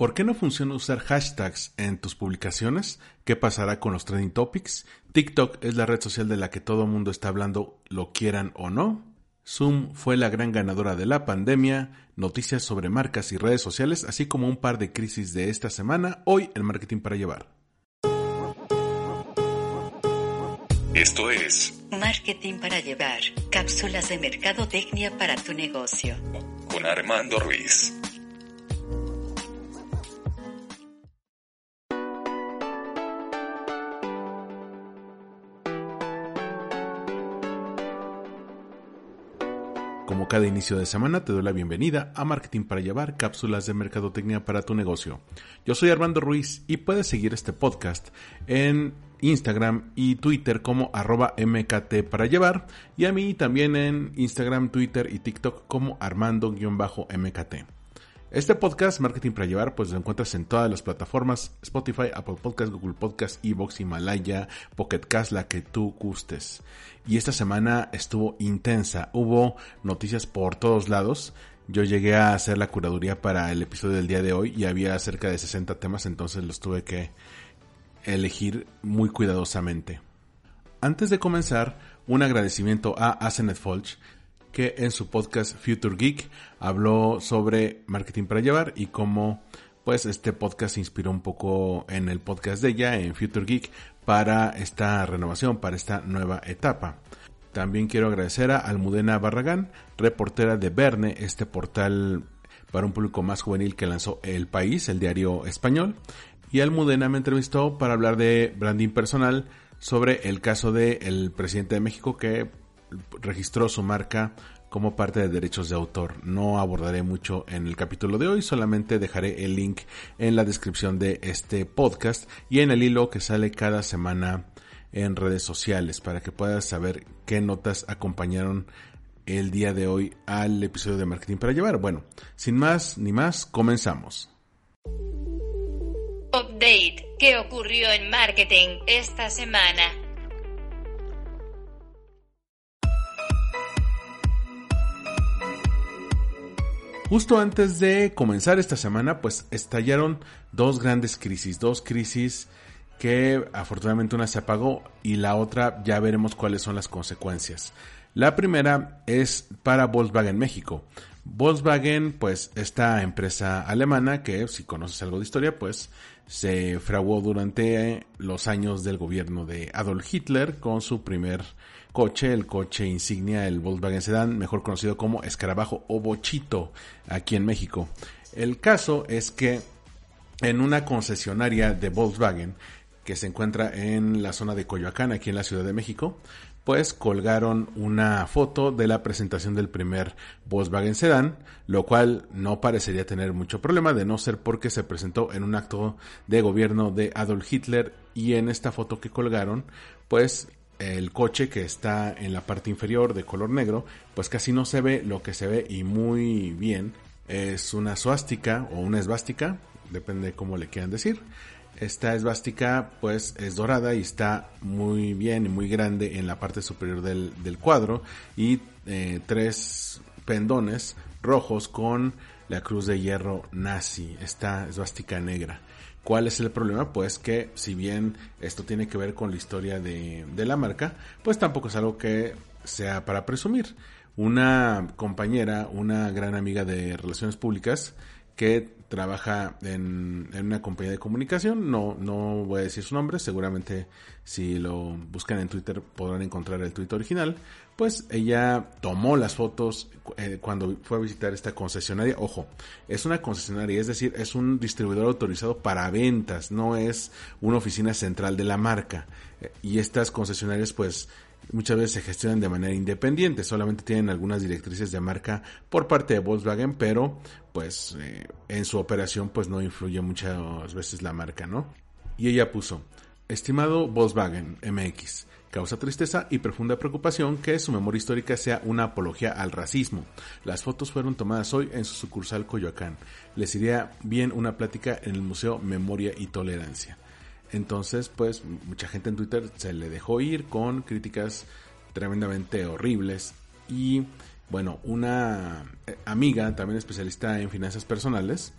¿Por qué no funciona usar hashtags en tus publicaciones? ¿Qué pasará con los trending topics? TikTok es la red social de la que todo el mundo está hablando, lo quieran o no. Zoom fue la gran ganadora de la pandemia, noticias sobre marcas y redes sociales, así como un par de crisis de esta semana, hoy en Marketing para Llevar. Esto es Marketing para Llevar, cápsulas de mercadotecnia para tu negocio. con Armando Ruiz. Cada inicio de semana, te doy la bienvenida a Marketing para Llevar, cápsulas de mercadotecnia para tu negocio. Yo soy Armando Ruiz y puedes seguir este podcast en Instagram y Twitter como arroba MKT para llevar y a mí también en Instagram, Twitter y TikTok como Armando-MKT. Este podcast, Marketing para Llevar, pues lo encuentras en todas las plataformas, Spotify, Apple Podcast, Google Podcast, Evox, Himalaya, Pocket Cast, la que tú gustes. Y esta semana estuvo intensa, hubo noticias por todos lados. Yo llegué a hacer la curaduría para el episodio del día de hoy y había cerca de 60 temas, entonces los tuve que elegir muy cuidadosamente. Antes de comenzar, un agradecimiento a Asenet Folch, que en su podcast Future Geek habló sobre marketing para llevar y cómo pues este podcast se inspiró un poco en el podcast de ella, en Future Geek, para esta renovación, para esta nueva etapa. También quiero agradecer a Almudena Barragán, reportera de Verne, este portal para un público más juvenil que lanzó El País, el diario español. Y Almudena me entrevistó para hablar de branding personal sobre el caso del presidente de México que registró su marca como parte de derechos de autor. No abordaré mucho en el capítulo de hoy, solamente dejaré el link en la descripción de este podcast y en el hilo que sale cada semana en redes sociales para que puedas saber qué notas acompañaron el día de hoy al episodio de Marketing para Llevar. Bueno, sin más ni más, comenzamos. Update. ¿Qué ocurrió en marketing esta semana? Justo antes de comenzar esta semana, pues estallaron dos grandes crisis, dos crisis que afortunadamente una se apagó y la otra ya veremos cuáles son las consecuencias. La primera es para Volkswagen México. Volkswagen, pues esta empresa alemana que si conoces algo de historia, pues se fraguó durante los años del gobierno de Adolf Hitler con su primer coche, el coche insignia, el Volkswagen Sedan, mejor conocido como Escarabajo o Bochito aquí en México. El caso es que en una concesionaria de Volkswagen que se encuentra en la zona de Coyoacán, aquí en la Ciudad de México, pues colgaron una foto de la presentación del primer Volkswagen Sedan, lo cual no parecería tener mucho problema de no ser porque se presentó en un acto de gobierno de Adolf Hitler y en esta foto que colgaron, pues el coche que está en la parte inferior de color negro, pues casi no se ve, lo que se ve y muy bien es una suástica o una esvástica, depende de cómo le quieran decir. Esta esvástica pues es dorada y está muy bien y muy grande en la parte superior del, del cuadro y eh, tres pendones rojos con la cruz de hierro nazi, esta esvástica negra. ¿Cuál es el problema? Pues que si bien esto tiene que ver con la historia de, de la marca, pues tampoco es algo que sea para presumir. Una compañera, una gran amiga de relaciones públicas, que trabaja en, en, una compañía de comunicación, no, no voy a decir su nombre, seguramente si lo buscan en Twitter podrán encontrar el tweet original, pues ella tomó las fotos eh, cuando fue a visitar esta concesionaria, ojo, es una concesionaria, es decir, es un distribuidor autorizado para ventas, no es una oficina central de la marca, y estas concesionarias pues muchas veces se gestionan de manera independiente, solamente tienen algunas directrices de marca por parte de Volkswagen, pero pues eh, en su operación pues no influye muchas veces la marca, ¿no? Y ella puso, estimado Volkswagen MX, Causa tristeza y profunda preocupación que su memoria histórica sea una apología al racismo. Las fotos fueron tomadas hoy en su sucursal Coyoacán. Les iría bien una plática en el Museo Memoria y Tolerancia. Entonces, pues mucha gente en Twitter se le dejó ir con críticas tremendamente horribles y bueno, una eh, amiga, también especialista en finanzas personales,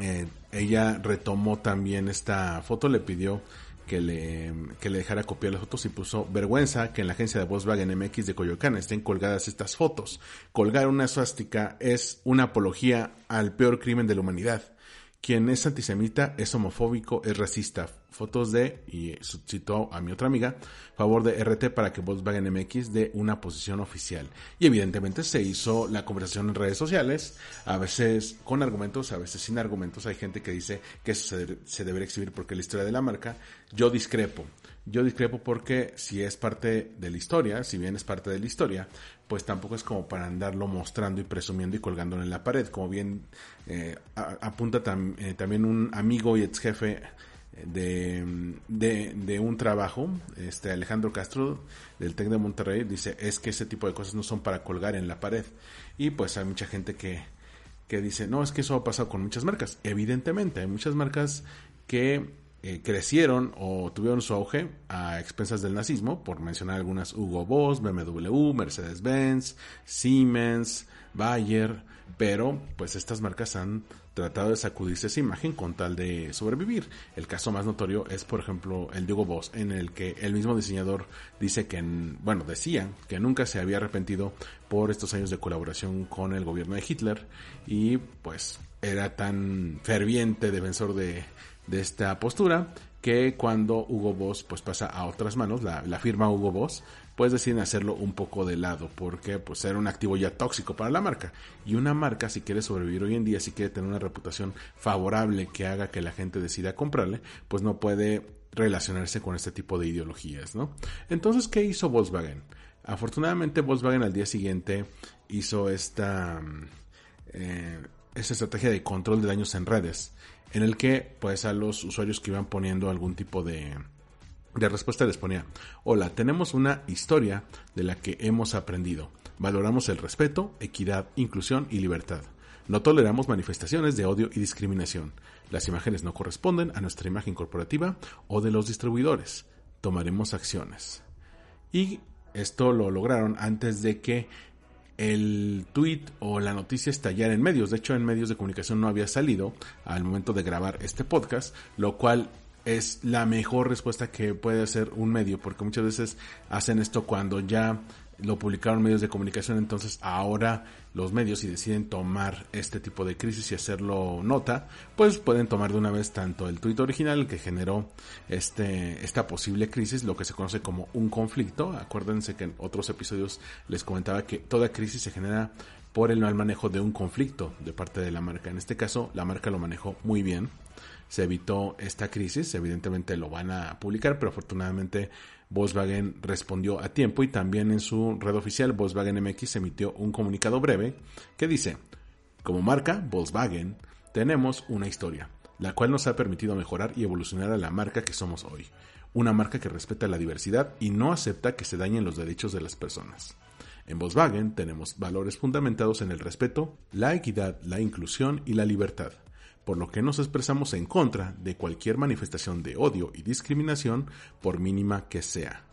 eh, ella retomó también esta foto, le pidió que le, le dejara copiar las fotos y puso vergüenza que en la agencia de Volkswagen MX de Coyoacán estén colgadas estas fotos. Colgar una suástica es una apología al peor crimen de la humanidad. Quien es antisemita, es homofóbico, es racista. Fotos de, y citó a mi otra amiga, favor de RT para que Volkswagen MX dé una posición oficial. Y evidentemente se hizo la conversación en redes sociales, a veces con argumentos, a veces sin argumentos. Hay gente que dice que se, se debería exhibir porque es la historia de la marca. Yo discrepo. Yo discrepo porque si es parte de la historia, si bien es parte de la historia, pues tampoco es como para andarlo mostrando y presumiendo y colgándolo en la pared. Como bien eh, apunta eh, también un amigo y ex jefe de, de, un trabajo, este Alejandro Castro del TEC de Monterrey, dice, es que ese tipo de cosas no son para colgar en la pared. Y pues hay mucha gente que, que dice, no, es que eso ha pasado con muchas marcas. Evidentemente, hay muchas marcas que eh, crecieron o tuvieron su auge a expensas del nazismo, por mencionar algunas Hugo Boss, BMW, Mercedes-Benz, Siemens, Bayer, pero pues estas marcas han tratado de sacudirse esa imagen con tal de sobrevivir. El caso más notorio es, por ejemplo, el de Hugo Boss, en el que el mismo diseñador dice que, bueno, decía que nunca se había arrepentido por estos años de colaboración con el gobierno de Hitler y pues era tan ferviente defensor de de esta postura que cuando Hugo Boss pues pasa a otras manos, la, firma Hugo Boss, pues deciden hacerlo un poco de lado porque pues era un activo ya tóxico para la marca y una marca si quiere sobrevivir hoy en día, si quiere tener una reputación favorable que haga que la gente decida comprarle, pues no puede relacionarse con este tipo de ideologías, ¿no? Entonces, ¿qué hizo Volkswagen? Afortunadamente Volkswagen al día siguiente hizo esta, eh, esta estrategia de control de daños en redes en el que pues a los usuarios que iban poniendo algún tipo de, de respuesta les ponía, hola, tenemos una historia de la que hemos aprendido. Valoramos el respeto, equidad, inclusión y libertad. No toleramos manifestaciones de odio y discriminación. Las imágenes no corresponden a nuestra imagen corporativa o de los distribuidores. Tomaremos acciones. Y esto lo lograron antes de que el tweet o la noticia estallar en medios. De hecho, en medios de comunicación no había salido al momento de grabar este podcast, lo cual es la mejor respuesta que puede hacer un medio, porque muchas veces hacen esto cuando ya lo publicaron medios de comunicación, entonces ahora los medios si deciden tomar este tipo de crisis y hacerlo nota, pues pueden tomar de una vez tanto el tuit original que generó este, esta posible crisis, lo que se conoce como un conflicto. Acuérdense que en otros episodios les comentaba que toda crisis se genera por el mal manejo de un conflicto de parte de la marca. En este caso, la marca lo manejó muy bien. Se evitó esta crisis, evidentemente lo van a publicar, pero afortunadamente Volkswagen respondió a tiempo y también en su red oficial Volkswagen MX emitió un comunicado breve que dice, como marca Volkswagen tenemos una historia, la cual nos ha permitido mejorar y evolucionar a la marca que somos hoy, una marca que respeta la diversidad y no acepta que se dañen los derechos de las personas. En Volkswagen tenemos valores fundamentados en el respeto, la equidad, la inclusión y la libertad por lo que nos expresamos en contra de cualquier manifestación de odio y discriminación, por mínima que sea.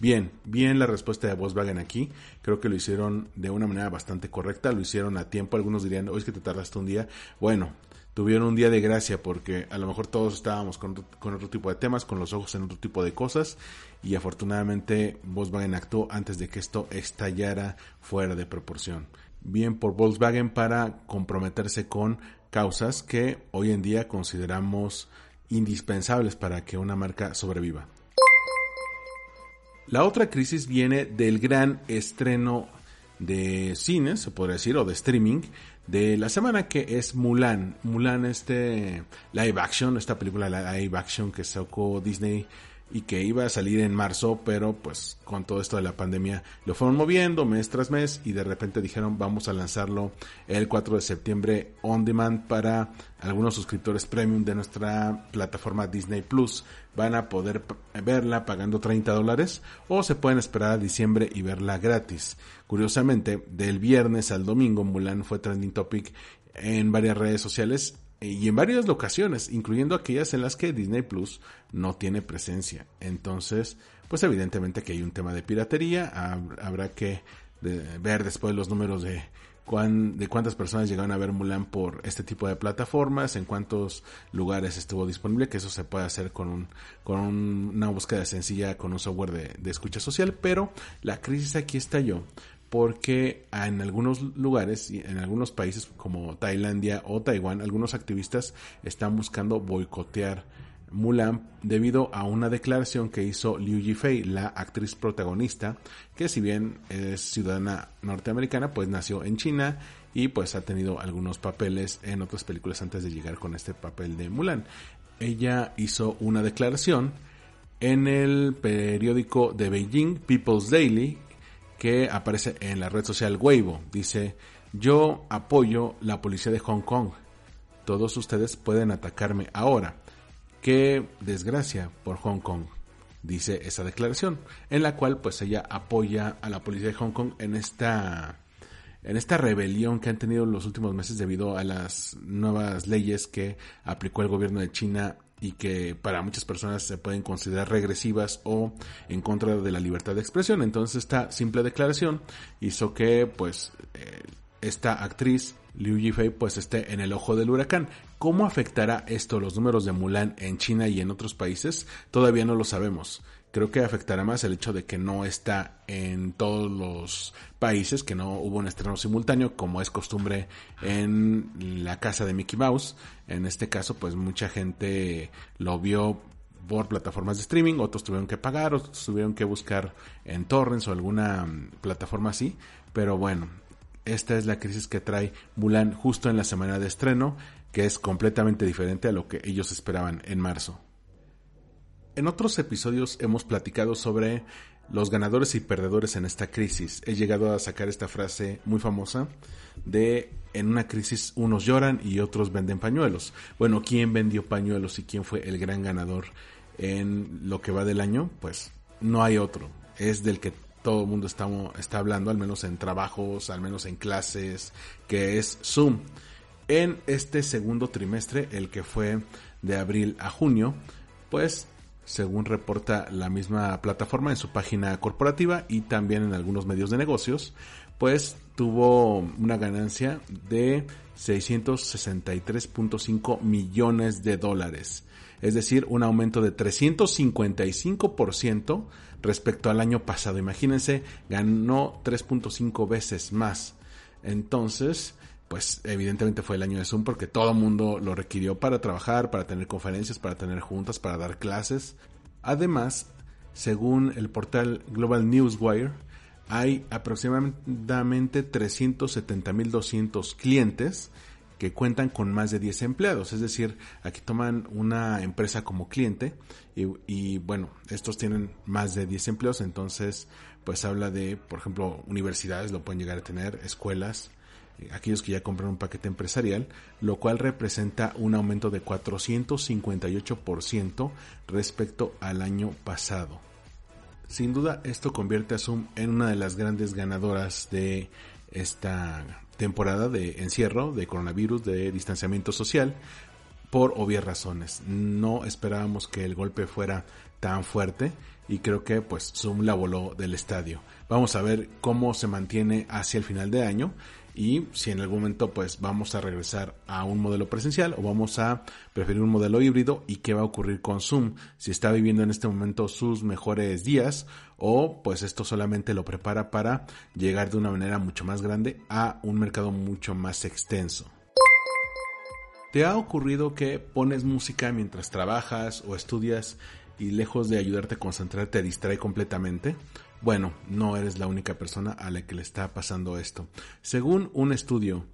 Bien, bien la respuesta de Volkswagen aquí. Creo que lo hicieron de una manera bastante correcta, lo hicieron a tiempo. Algunos dirían, hoy es que te tardaste un día. Bueno, tuvieron un día de gracia porque a lo mejor todos estábamos con, con, otro tipo de temas, con los ojos en otro tipo de cosas y afortunadamente Volkswagen actuó antes de que esto estallara fuera de proporción. Bien por Volkswagen para comprometerse con causas que hoy en día consideramos indispensables para que una marca sobreviva. La otra crisis viene del gran estreno de cine, se podría decir, o de streaming, de la semana que es Mulan. Mulan, este live action, esta película live action que sacó Disney y que iba a salir en marzo, pero pues con todo esto de la pandemia lo fueron moviendo mes tras mes y de repente dijeron vamos a lanzarlo el 4 de septiembre on demand para algunos suscriptores premium de nuestra plataforma Disney Plus. Van a poder verla pagando 30 dólares o se pueden esperar a diciembre y verla gratis. Curiosamente, del viernes al domingo Mulan fue trending topic en varias redes sociales y en varias ocasiones, incluyendo aquellas en las que Disney Plus no tiene presencia. Entonces, pues evidentemente que hay un tema de piratería, habrá que ver después los números de, de cuántas personas llegaron a ver Mulan por este tipo de plataformas, en cuántos lugares estuvo disponible, que eso se puede hacer con, un, con una búsqueda sencilla con un software de, de escucha social, pero la crisis aquí estalló porque en algunos lugares y en algunos países como Tailandia o Taiwán, algunos activistas están buscando boicotear Mulan debido a una declaración que hizo Liu Yifei, la actriz protagonista, que si bien es ciudadana norteamericana, pues nació en China y pues ha tenido algunos papeles en otras películas antes de llegar con este papel de Mulan. Ella hizo una declaración en el periódico de Beijing, People's Daily, que aparece en la red social Weibo. Dice, yo apoyo la policía de Hong Kong. Todos ustedes pueden atacarme ahora. Qué desgracia por Hong Kong, dice esa declaración, en la cual pues ella apoya a la policía de Hong Kong en esta en esta rebelión que han tenido los últimos meses debido a las nuevas leyes que aplicó el gobierno de China y que para muchas personas se pueden considerar regresivas o en contra de la libertad de expresión. Entonces esta simple declaración hizo que pues eh, esta actriz Liu Yifei pues esté en el ojo del huracán. ¿Cómo afectará esto los números de Mulan en China y en otros países? Todavía no lo sabemos. Creo que afectará más el hecho de que no está en todos los países, que no hubo un estreno simultáneo, como es costumbre en la casa de Mickey Mouse. En este caso, pues mucha gente lo vio por plataformas de streaming, otros tuvieron que pagar, otros tuvieron que buscar en torrents o alguna plataforma así. Pero bueno, esta es la crisis que trae Mulan justo en la semana de estreno, que es completamente diferente a lo que ellos esperaban en marzo. En otros episodios hemos platicado sobre los ganadores y perdedores en esta crisis. He llegado a sacar esta frase muy famosa de en una crisis unos lloran y otros venden pañuelos. Bueno, ¿quién vendió pañuelos y quién fue el gran ganador en lo que va del año? Pues no hay otro. Es del que todo el mundo está, está hablando, al menos en trabajos, al menos en clases, que es Zoom. En este segundo trimestre, el que fue de abril a junio, pues según reporta la misma plataforma en su página corporativa y también en algunos medios de negocios, pues tuvo una ganancia de 663.5 millones de dólares, es decir, un aumento de 355% respecto al año pasado. Imagínense, ganó 3.5 veces más. Entonces, pues evidentemente fue el año de Zoom porque todo mundo lo requirió para trabajar, para tener conferencias, para tener juntas, para dar clases. Además, según el portal Global Newswire, hay aproximadamente 370.200 clientes que cuentan con más de 10 empleados. Es decir, aquí toman una empresa como cliente y, y, bueno, estos tienen más de 10 empleos, entonces pues habla de, por ejemplo, universidades lo pueden llegar a tener, escuelas, aquellos que ya compran un paquete empresarial, lo cual representa un aumento de 458% respecto al año pasado. Sin duda, esto convierte a Zoom en una de las grandes ganadoras de esta temporada de encierro, de coronavirus, de distanciamiento social, por obvias razones. No esperábamos que el golpe fuera tan fuerte y creo que pues Zoom la voló del estadio. Vamos a ver cómo se mantiene hacia el final de año y si en algún momento pues vamos a regresar a un modelo presencial o vamos a preferir un modelo híbrido y qué va a ocurrir con Zoom, si está viviendo en este momento sus mejores días o pues esto solamente lo prepara para llegar de una manera mucho más grande a un mercado mucho más extenso. ¿Te ha ocurrido que pones música mientras trabajas o estudias y lejos de ayudarte a concentrarte te distrae completamente? Bueno, no eres la única persona a la que le está pasando esto. Según un estudio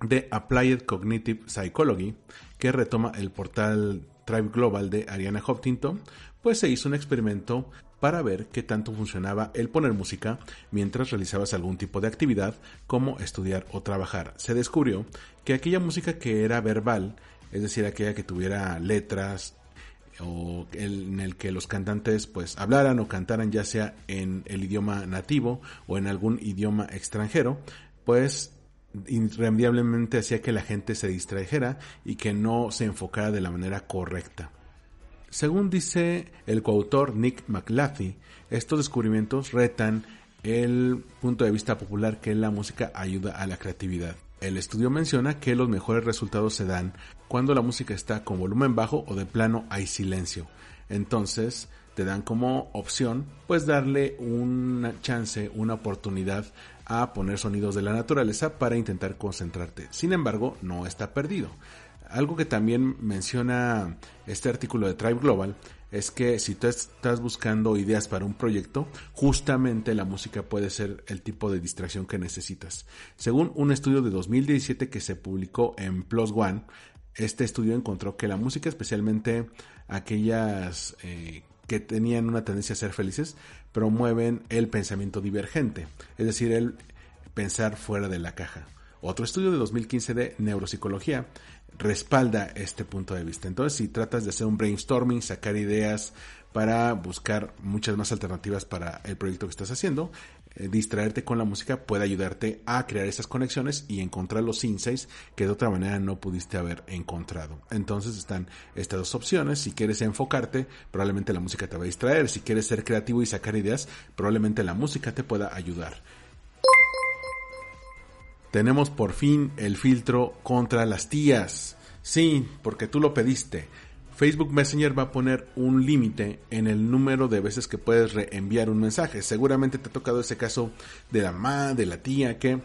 de Applied Cognitive Psychology, que retoma el portal Tribe Global de Ariana Hopkinton, pues se hizo un experimento para ver qué tanto funcionaba el poner música mientras realizabas algún tipo de actividad como estudiar o trabajar. Se descubrió que aquella música que era verbal, es decir, aquella que tuviera letras o en el que los cantantes pues hablaran o cantaran ya sea en el idioma nativo o en algún idioma extranjero, pues irremediablemente hacía que la gente se distrajera y que no se enfocara de la manera correcta. Según dice el coautor Nick McLathy, estos descubrimientos retan el punto de vista popular que la música ayuda a la creatividad. El estudio menciona que los mejores resultados se dan cuando la música está con volumen bajo o de plano hay silencio. Entonces te dan como opción pues darle una chance, una oportunidad a poner sonidos de la naturaleza para intentar concentrarte. Sin embargo, no está perdido. Algo que también menciona este artículo de Tribe Global es que si tú estás buscando ideas para un proyecto, justamente la música puede ser el tipo de distracción que necesitas. Según un estudio de 2017 que se publicó en Plus One, este estudio encontró que la música, especialmente aquellas eh, que tenían una tendencia a ser felices, promueven el pensamiento divergente, es decir, el pensar fuera de la caja. Otro estudio de 2015 de neuropsicología respalda este punto de vista. Entonces, si tratas de hacer un brainstorming, sacar ideas para buscar muchas más alternativas para el proyecto que estás haciendo, eh, distraerte con la música puede ayudarte a crear esas conexiones y encontrar los insights que de otra manera no pudiste haber encontrado. Entonces están estas dos opciones. Si quieres enfocarte, probablemente la música te va a distraer. Si quieres ser creativo y sacar ideas, probablemente la música te pueda ayudar tenemos por fin el filtro contra las tías. Sí, porque tú lo pediste. Facebook Messenger va a poner un límite en el número de veces que puedes reenviar un mensaje. Seguramente te ha tocado ese caso de la mamá, de la tía, que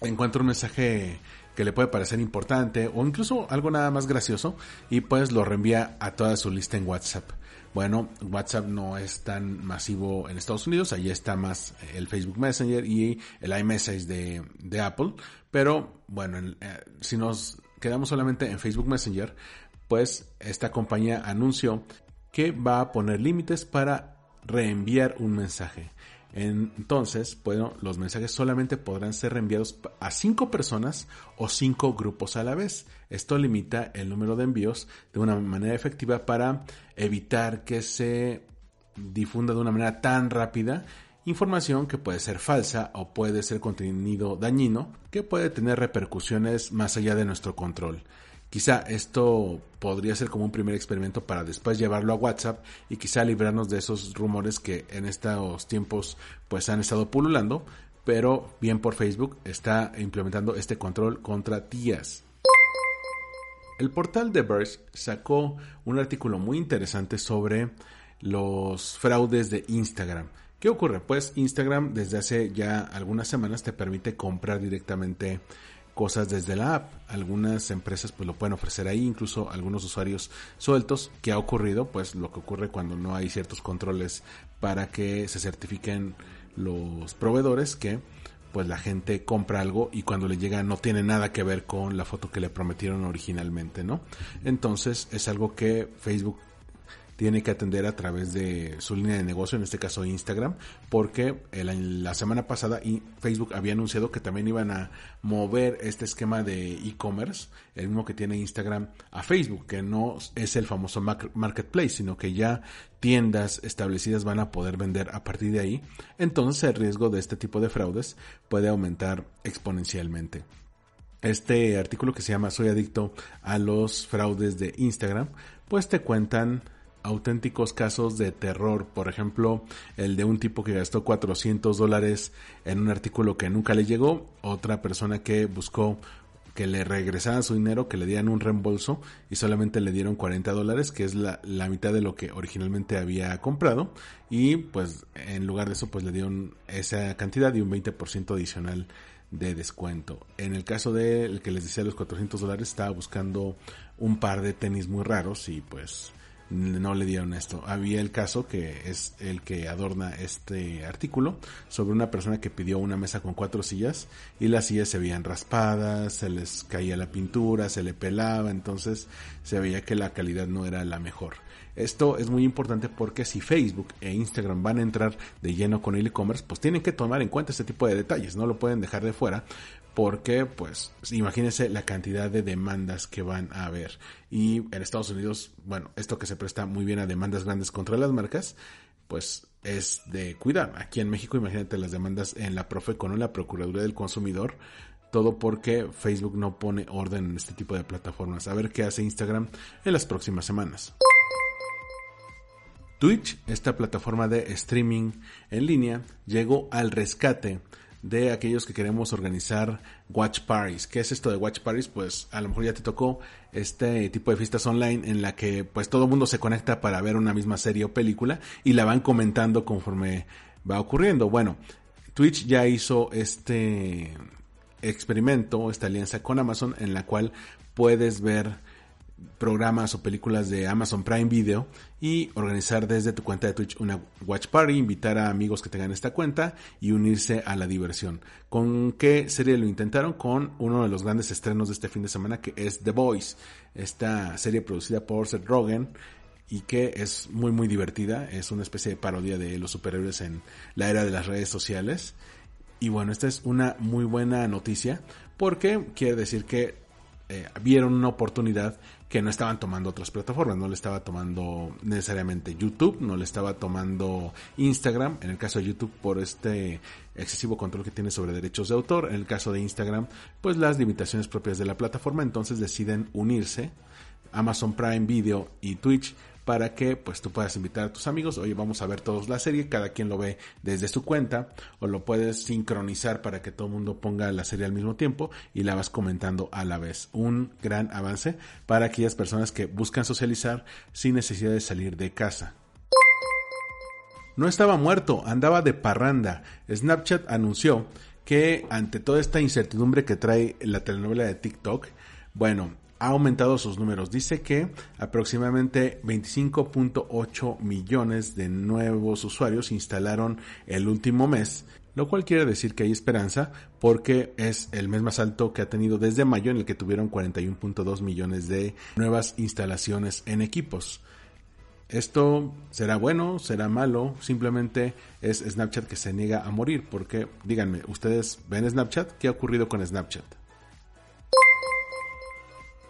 encuentra un mensaje que le puede parecer importante o incluso algo nada más gracioso y pues lo reenvía a toda su lista en WhatsApp. Bueno, WhatsApp no es tan masivo en Estados Unidos, allí está más el Facebook Messenger y el iMessage de, Apple, pero bueno, eh, si nos quedamos solamente en Facebook Messenger, pues esta compañía anunció que va a poner límites para reenviar un mensaje. Entonces, bueno, los mensajes solamente podrán ser reenviados a cinco personas o cinco grupos a la vez. Esto limita el número de envíos de una manera efectiva para evitar que se difunda de una manera tan rápida información que puede ser falsa o puede ser contenido dañino que puede tener repercusiones más allá de nuestro control. Quizá esto podría ser como un primer experimento para después llevarlo a WhatsApp y quizá librarnos de esos rumores que en estos tiempos pues han estado pululando, pero bien por Facebook está implementando este control contra tías. El portal The Verge sacó un artículo muy interesante sobre los fraudes de Instagram. ¿Qué ocurre? Pues Instagram desde hace ya algunas semanas te permite comprar directamente cosas desde la app. Algunas empresas pues lo pueden ofrecer ahí, incluso algunos usuarios sueltos. ¿Qué ha ocurrido? Pues lo que ocurre cuando no hay ciertos controles para que se certifiquen los proveedores que pues la gente compra algo y cuando le llega no tiene nada que ver con la foto que le prometieron originalmente, ¿no? Entonces es algo que Facebook tiene que atender a través de su línea de negocio, en este caso Instagram, porque la semana pasada Facebook había anunciado que también iban a mover este esquema de e-commerce, el mismo que tiene Instagram, a Facebook, que no es el famoso marketplace, sino que ya tiendas establecidas van a poder vender a partir de ahí. Entonces el riesgo de este tipo de fraudes puede aumentar exponencialmente este artículo que se llama Soy adicto a los fraudes de Instagram, pues te cuentan auténticos casos de terror. Por ejemplo, el de un tipo que gastó 400 dólares en un artículo que nunca le llegó. Otra persona que buscó que le regresaran su dinero, que le dieran un reembolso y solamente le dieron 40 dólares, que es la, mitad de lo que originalmente había comprado. Y pues en lugar de eso, pues le dieron esa cantidad y un 20% adicional de descuento. En el caso del que les decía los 400 dólares, estaba buscando un par de tenis muy raros y pues no le dieron esto. Había el caso que es el que adorna este artículo sobre una persona que pidió una mesa con cuatro sillas y las sillas se veían raspadas, se les caía la pintura, se le pelaba, entonces se veía que la calidad no era la mejor. Esto es muy importante porque si Facebook e Instagram van a entrar de lleno con el e-commerce, pues tienen que tomar en cuenta este tipo de detalles, no lo pueden dejar de fuera porque pues imagínense la cantidad de demandas que van a haber. Y en Estados Unidos bueno esto que se presta muy bien a demandas grandes contra las marcas pues es de cuidar. Aquí en México imagínate las demandas en la Profeco en la Procuraduría del Consumidor todo porque Facebook no pone orden en este tipo de plataformas. A ver qué hace Instagram en las próximas semanas Twitch, esta plataforma de streaming en línea, llegó al rescate de aquellos que queremos organizar watch parties. ¿Qué es esto de watch parties? Pues a lo mejor ya te tocó este tipo de fiestas online en la que pues todo el mundo se conecta para ver una misma serie o película y la van comentando conforme va ocurriendo. Bueno, Twitch ya hizo este experimento, esta alianza con Amazon en la cual puedes ver programas o películas de Amazon Prime Video y organizar desde tu cuenta de Twitch una watch party, invitar a amigos que tengan esta cuenta y unirse a la diversión. ¿Con qué serie lo intentaron? Con uno de los grandes estrenos de este fin de semana que es The Voice, esta serie producida por Seth Rogen y que es muy muy divertida, es una especie de parodia de los superhéroes en la era de las redes sociales. Y bueno, esta es una muy buena noticia porque quiere decir que eh, vieron una oportunidad que no estaban tomando otras plataformas, no le estaba tomando necesariamente YouTube, no le estaba tomando Instagram, en el caso de YouTube por este excesivo control que tiene sobre derechos de autor, en el caso de Instagram pues las limitaciones propias de la plataforma, entonces deciden unirse Amazon Prime Video y Twitch para que pues tú puedas invitar a tus amigos, oye vamos a ver todos la serie, cada quien lo ve desde su cuenta o lo puedes sincronizar para que todo el mundo ponga la serie al mismo tiempo y la vas comentando a la vez. Un gran avance para aquellas personas que buscan socializar sin necesidad de salir de casa. No estaba muerto, andaba de parranda. Snapchat anunció que ante toda esta incertidumbre que trae la telenovela de TikTok, bueno, ha aumentado sus números. Dice que aproximadamente 25.8 millones de nuevos usuarios instalaron el último mes, lo cual quiere decir que hay esperanza porque es el mes más alto que ha tenido desde mayo en el que tuvieron 41.2 millones de nuevas instalaciones en equipos. Esto será bueno, será malo, simplemente es Snapchat que se niega a morir porque díganme, ¿ustedes ven Snapchat? ¿Qué ha ocurrido con Snapchat?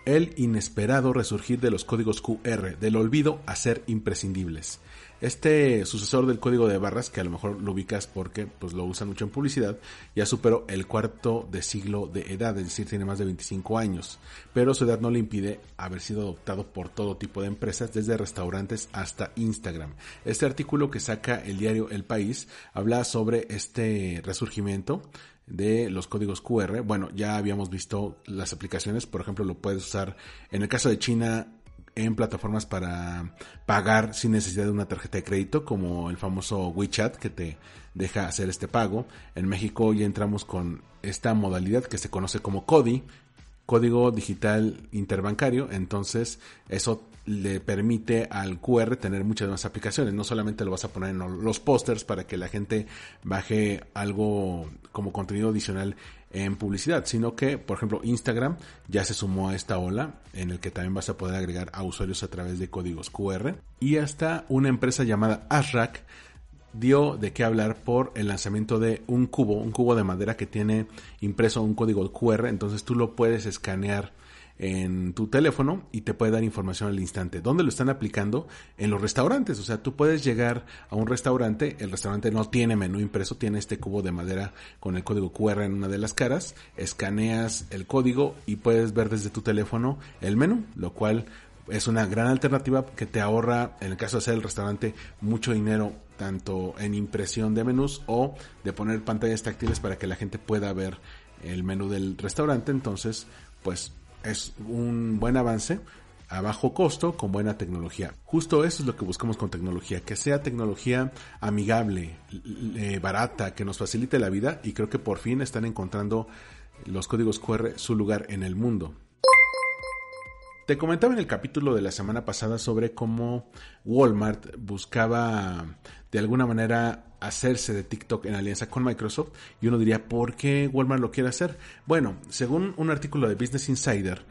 El inesperado resurgir de los códigos QR, del olvido a ser imprescindibles. Este sucesor del código de barras, que a lo mejor lo ubicas porque pues, lo usan mucho en publicidad, ya superó el cuarto de siglo de edad, es decir, tiene más de 25 años, pero su edad no le impide haber sido adoptado por todo tipo de empresas, desde restaurantes hasta Instagram. Este artículo que saca el diario El País habla sobre este resurgimiento de los códigos QR. Bueno, ya habíamos visto las aplicaciones, por ejemplo, lo puedes usar en el caso de China en plataformas para pagar sin necesidad de una tarjeta de crédito, como el famoso WeChat que te deja hacer este pago. En México ya entramos con esta modalidad que se conoce como CODI, código digital interbancario, entonces eso le permite al QR tener muchas más aplicaciones. No solamente lo vas a poner en los pósters para que la gente baje algo como contenido adicional en publicidad, sino que, por ejemplo, Instagram ya se sumó a esta ola en el que también vas a poder agregar a usuarios a través de códigos QR. Y hasta una empresa llamada Ashrack dio de qué hablar por el lanzamiento de un cubo, un cubo de madera que tiene impreso un código QR, entonces tú lo puedes escanear en tu teléfono y te puede dar información al instante. ¿Dónde lo están aplicando? En los restaurantes. O sea, tú puedes llegar a un restaurante, el restaurante no tiene menú impreso, tiene este cubo de madera con el código QR en una de las caras, escaneas el código y puedes ver desde tu teléfono el menú, lo cual es una gran alternativa que te ahorra, en el caso de hacer el restaurante, mucho dinero tanto en impresión de menús o de poner pantallas táctiles para que la gente pueda ver el menú del restaurante. Entonces, pues es un buen avance a bajo costo con buena tecnología. Justo eso es lo que buscamos con tecnología, que sea tecnología amigable, eh, barata, que nos facilite la vida y creo que por fin están encontrando los códigos QR su lugar en el mundo. Te comentaba en el capítulo de la semana pasada sobre cómo Walmart buscaba de alguna manera hacerse de TikTok en alianza con Microsoft y uno diría, ¿por qué Walmart lo quiere hacer? Bueno, según un artículo de Business Insider,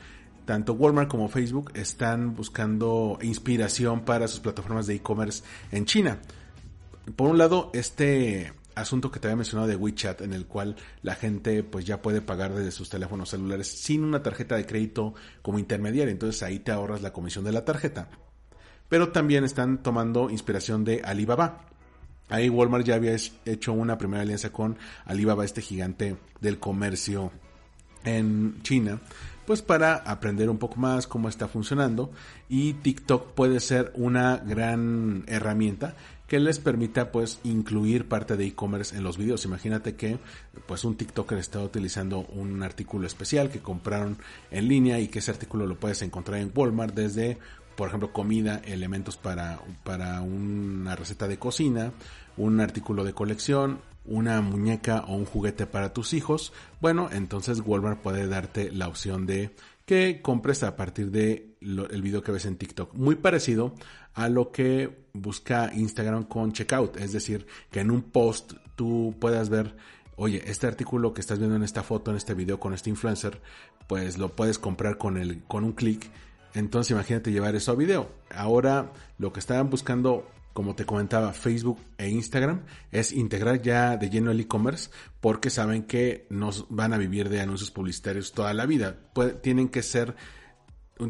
tanto Walmart como Facebook están buscando inspiración para sus plataformas de e-commerce en China. Por un lado, este asunto que te había mencionado de WeChat, en el cual la gente pues ya puede pagar desde sus teléfonos celulares sin una tarjeta de crédito como intermediaria. Entonces ahí te ahorras la comisión de la tarjeta. Pero también están tomando inspiración de Alibaba. Ahí Walmart ya había hecho una primera alianza con Alibaba, este gigante del comercio en China, pues para aprender un poco más cómo está funcionando y TikTok puede ser una gran herramienta que les permita pues incluir parte de e-commerce en los videos. Imagínate que pues un TikToker está utilizando un artículo especial que compraron en línea y que ese artículo lo puedes encontrar en Walmart desde por ejemplo comida, elementos para, para una receta de cocina, un artículo de colección, una muñeca o un juguete para tus hijos, bueno, entonces Walmart puede darte la opción de que compres a partir de el video que ves en TikTok. Muy parecido a lo que busca Instagram con checkout, es decir, que en un post tú puedas ver, oye, este artículo que estás viendo en esta foto, en este video con este influencer, pues lo puedes comprar con el con un clic. Entonces imagínate llevar eso a video. Ahora lo que estaban buscando como te comentaba, Facebook e Instagram es integrar ya de lleno el e-commerce porque saben que no van a vivir de anuncios publicitarios toda la vida. tienen que ser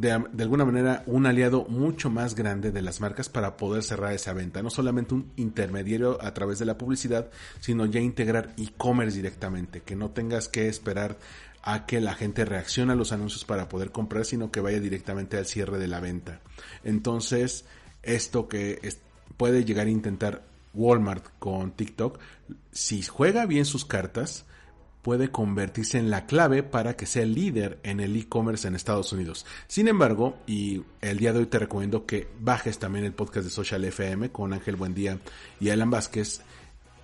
de, alguna manera un aliado mucho más grande de las marcas para poder cerrar esa venta. No solamente un intermediario a través de la publicidad, sino ya integrar e-commerce directamente, que no tengas que esperar a que la gente reaccione a los anuncios para poder comprar, sino que vaya directamente al cierre de la venta. Entonces, esto que puede llegar a intentar Walmart con TikTok, si juega bien sus cartas, puede convertirse en la clave para que sea líder en el e-commerce en Estados Unidos. Sin embargo, y el día de hoy te recomiendo que bajes también el podcast de Social FM con Ángel Buendía y Alan Vázquez.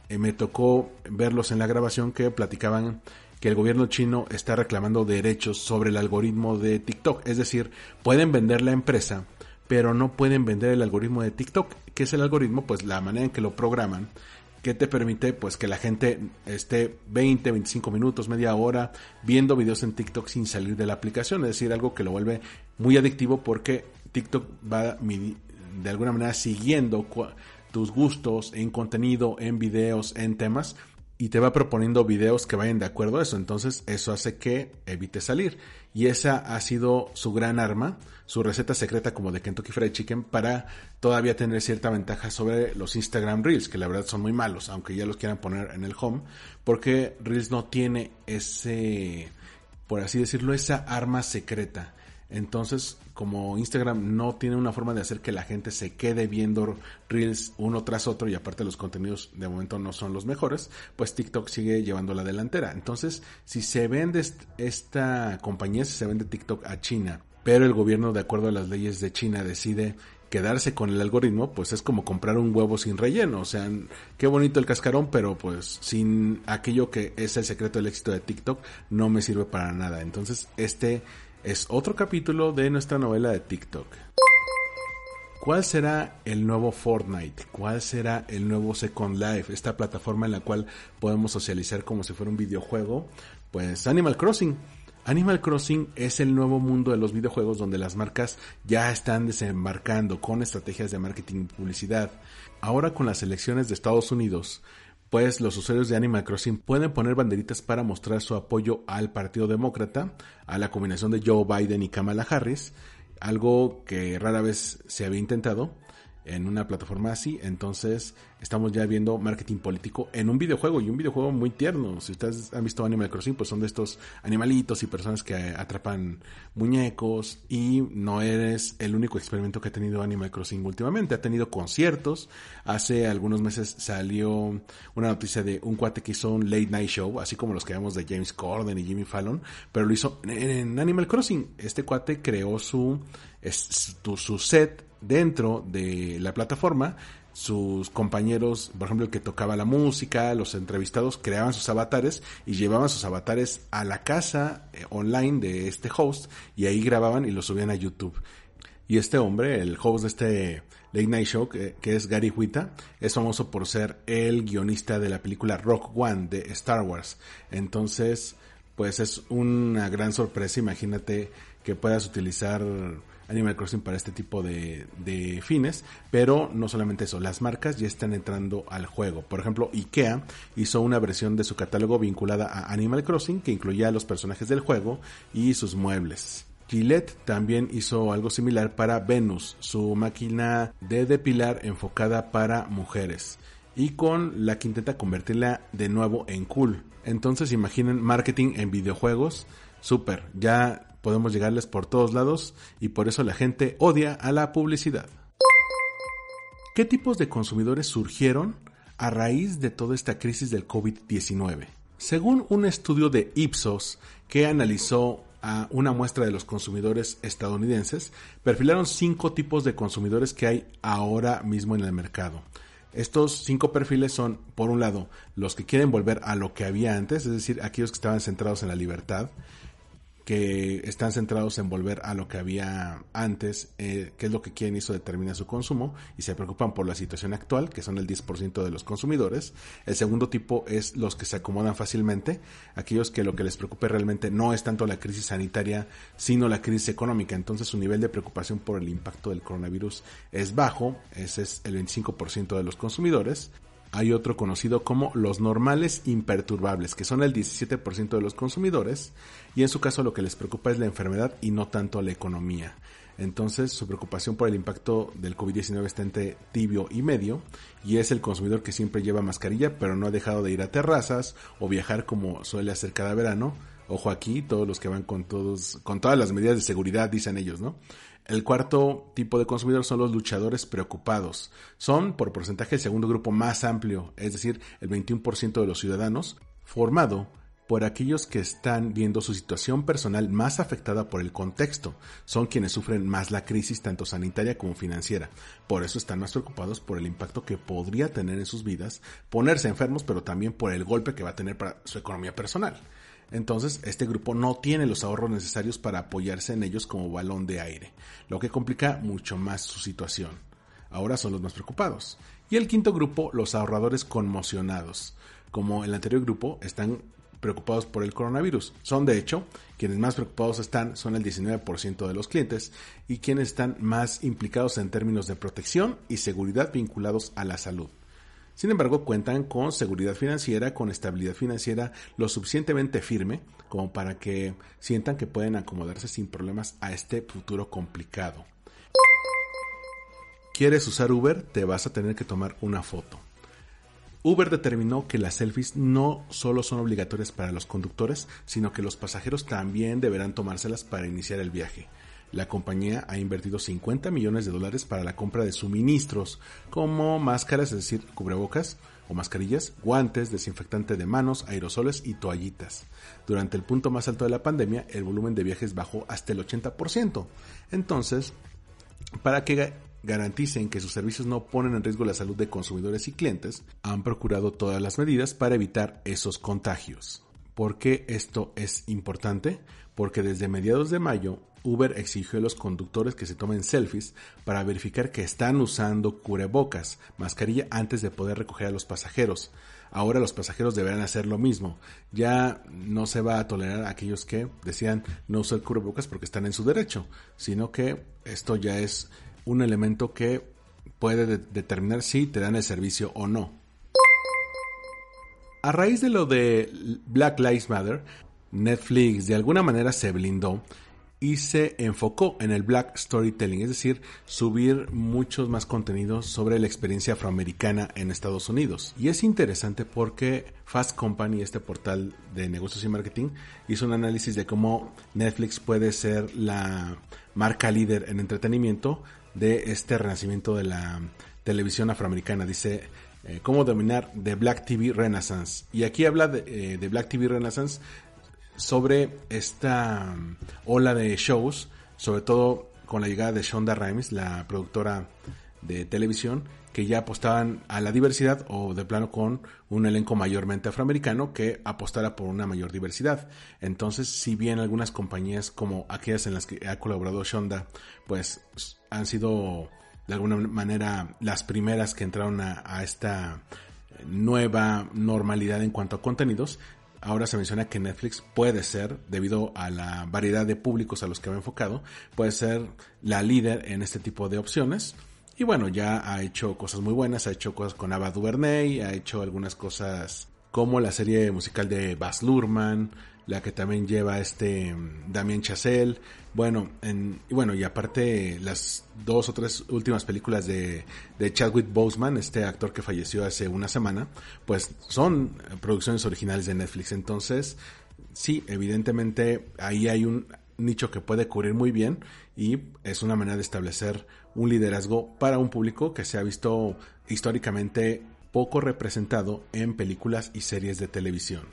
Eh, me tocó verlos en la grabación que platicaban que el gobierno chino está reclamando derechos sobre el algoritmo de TikTok. Es decir, pueden vender la empresa, pero no pueden vender el algoritmo de TikTok. ¿Qué es el algoritmo? Pues la manera en que lo programan, que te permite pues que la gente esté 20, 25 minutos, media hora viendo videos en TikTok sin salir de la aplicación. Es decir, algo que lo vuelve muy adictivo porque TikTok va de alguna manera siguiendo tus gustos en contenido, en videos, en temas y te va proponiendo videos que vayan de acuerdo a eso. Entonces eso hace que evite salir. Y esa ha sido su gran arma, su receta secreta como de Kentucky Fried Chicken para todavía tener cierta ventaja sobre los Instagram Reels, que la verdad son muy malos, aunque ya los quieran poner en el home, porque Reels no tiene ese, por así decirlo, esa arma secreta. Entonces, como Instagram no tiene una forma de hacer que la gente se quede viendo reels uno tras otro y aparte los contenidos de momento no son los mejores, pues TikTok sigue llevando la delantera. Entonces, si se vende esta compañía, si se vende TikTok a China, pero el gobierno de acuerdo a las leyes de China decide quedarse con el algoritmo, pues es como comprar un huevo sin relleno. O sea, qué bonito el cascarón, pero pues sin aquello que es el secreto del éxito de TikTok, no me sirve para nada. Entonces, este es otro capítulo de nuestra novela de TikTok. ¿Cuál será el nuevo Fortnite? ¿Cuál será el nuevo Second Life? Esta plataforma en la cual podemos socializar como si fuera un videojuego. Pues Animal Crossing. Animal Crossing es el nuevo mundo de los videojuegos donde las marcas ya están desembarcando con estrategias de marketing y publicidad. Ahora con las elecciones de Estados Unidos, pues los usuarios de Animal Crossing pueden poner banderitas para mostrar su apoyo al Partido Demócrata, a la combinación de Joe Biden y Kamala Harris, algo que rara vez se había intentado en una plataforma así. Entonces estamos ya viendo marketing político en un videojuego y un videojuego muy tierno. Si ustedes han visto Animal Crossing, pues son de estos animalitos y personas que atrapan muñecos y no eres el único experimento que ha tenido Animal Crossing últimamente. Ha tenido conciertos. Hace algunos meses salió una noticia de un cuate que hizo un late night show, así como los que vemos de James Corden y Jimmy Fallon, pero lo hizo en Animal Crossing. Este cuate creó su, su set dentro de la plataforma sus compañeros, por ejemplo, el que tocaba la música, los entrevistados creaban sus avatares y llevaban sus avatares a la casa eh, online de este host y ahí grababan y lo subían a YouTube. Y este hombre, el host de este Late Night Show, que, es Gary Huita, es famoso por ser el guionista de la película Rock One de Star Wars. Entonces, pues es una gran sorpresa, imagínate que puedas utilizar Animal Crossing para este tipo de, de, fines, pero no solamente eso, las marcas ya están entrando al juego. Por ejemplo, IKEA hizo una versión de su catálogo vinculada a Animal Crossing que incluía a los personajes del juego y sus muebles. Gillette también hizo algo similar para Venus, su máquina de depilar enfocada para mujeres, y con la que intenta convertirla de nuevo en cool. Entonces imaginen marketing en videojuegos, super, ya podemos llegarles por todos lados y por eso la gente odia a la publicidad. ¿Qué tipos de consumidores surgieron a raíz de toda esta crisis del COVID-19? Según un estudio de Ipsos que analizó a una muestra de los consumidores estadounidenses, perfilaron cinco tipos de consumidores que hay ahora mismo en el mercado. Estos cinco perfiles son, por un lado, los que quieren volver a lo que había antes, es decir, aquellos que estaban centrados en la libertad, que están centrados en volver a lo que había antes, eh, que es lo que quieren y eso determina su consumo, y se preocupan por la situación actual, que son el 10% de los consumidores. El segundo tipo es los que se acomodan fácilmente, aquellos que lo que les preocupe realmente no es tanto la crisis sanitaria, sino la crisis económica. Entonces su nivel de preocupación por el impacto del coronavirus es bajo, ese es el 25% de los consumidores hay otro conocido como los normales imperturbables, que son el 17% de los consumidores, y en su caso lo que les preocupa es la enfermedad y no tanto la economía. Entonces su preocupación por el impacto del COVID-19 está entre tibio y medio, y es el consumidor que siempre lleva mascarilla, pero no ha dejado de ir a terrazas o viajar como suele hacer cada verano. Ojo aquí, todos los que van con todos, con todas las medidas de seguridad, dicen ellos, ¿no? El cuarto tipo de consumidor son los luchadores preocupados. Son, por porcentaje, el segundo grupo más amplio, es decir, el 21% de los ciudadanos, formado por aquellos que están viendo su situación personal más afectada por el contexto. Son quienes sufren más la crisis tanto sanitaria como financiera. Por eso están más preocupados por el impacto que podría tener en sus vidas ponerse enfermos, pero también por el golpe que va a tener para su economía personal. Entonces, este grupo no tiene los ahorros necesarios para apoyarse en ellos como balón de aire, lo que complica mucho más su situación. Ahora son los más preocupados. Y el quinto grupo, los ahorradores conmocionados. Como el anterior grupo, están preocupados por el coronavirus. Son, de hecho, quienes más preocupados están son el 19% de los clientes y quienes están más implicados en términos de protección y seguridad vinculados a la salud. Sin embargo, cuentan con seguridad financiera, con estabilidad financiera lo suficientemente firme como para que sientan que pueden acomodarse sin problemas a este futuro complicado. ¿Quieres usar Uber? Te vas a tener que tomar una foto. Uber determinó que las selfies no solo son obligatorias para los conductores, sino que los pasajeros también deberán tomárselas para iniciar el viaje la compañía ha invertido 50 millones de dólares para la compra de suministros como máscaras, es decir, cubrebocas o mascarillas, guantes, desinfectante de manos, aerosoles y toallitas. Durante el punto más alto de la pandemia, el volumen de viajes bajó hasta el 80%. Entonces, para que garanticen que sus servicios no ponen en riesgo la salud de consumidores y clientes, han procurado todas las medidas para evitar esos contagios. ¿Por qué esto es importante? Porque desde mediados de mayo Uber exigió a los conductores que se tomen selfies para verificar que están usando cubrebocas, mascarilla antes de poder recoger a los pasajeros. Ahora los pasajeros deberán hacer lo mismo. Ya no se va a tolerar a aquellos que decían no usar cubrebocas porque están en su derecho, sino que esto ya es un elemento que puede determinar si te dan el servicio o no. A raíz de lo de Black Lives Matter, Netflix de alguna manera se blindó y se enfocó en el black storytelling, es decir, subir muchos más contenidos sobre la experiencia afroamericana en Estados Unidos. Y es interesante porque Fast Company, este portal de negocios y marketing, hizo un análisis de cómo Netflix puede ser la marca líder en entretenimiento de este renacimiento de la televisión afroamericana. Dice, eh, cómo dominar The Black TV Renaissance. Y aquí habla de, eh, de Black TV Renaissance sobre esta ola de shows, sobre todo con la llegada de Shonda Rhimes, la productora de televisión que ya apostaban a la diversidad o de plano con un elenco mayormente afroamericano que apostara por una mayor diversidad. Entonces, si bien algunas compañías como aquellas en las que ha colaborado Shonda, pues han sido de alguna manera las primeras que entraron a, a esta nueva normalidad en cuanto a contenidos, ahora se menciona que Netflix puede ser, debido a la variedad de públicos a los que va enfocado, puede ser la líder en este tipo de opciones. Y bueno, ya ha hecho cosas muy buenas, ha hecho cosas con Ava DuVernay, ha hecho algunas cosas como la serie musical de Baz Luhrmann, la que también lleva este mm, Damien Chazelle, bueno, en, y bueno, y aparte las dos o tres últimas películas de, de Chadwick Boseman, este actor que falleció hace una semana, pues son producciones originales de Netflix. Entonces, sí, evidentemente ahí hay un nicho que puede cubrir muy bien y es una manera de establecer un liderazgo para un público que se ha visto históricamente poco representado en películas y series de televisión.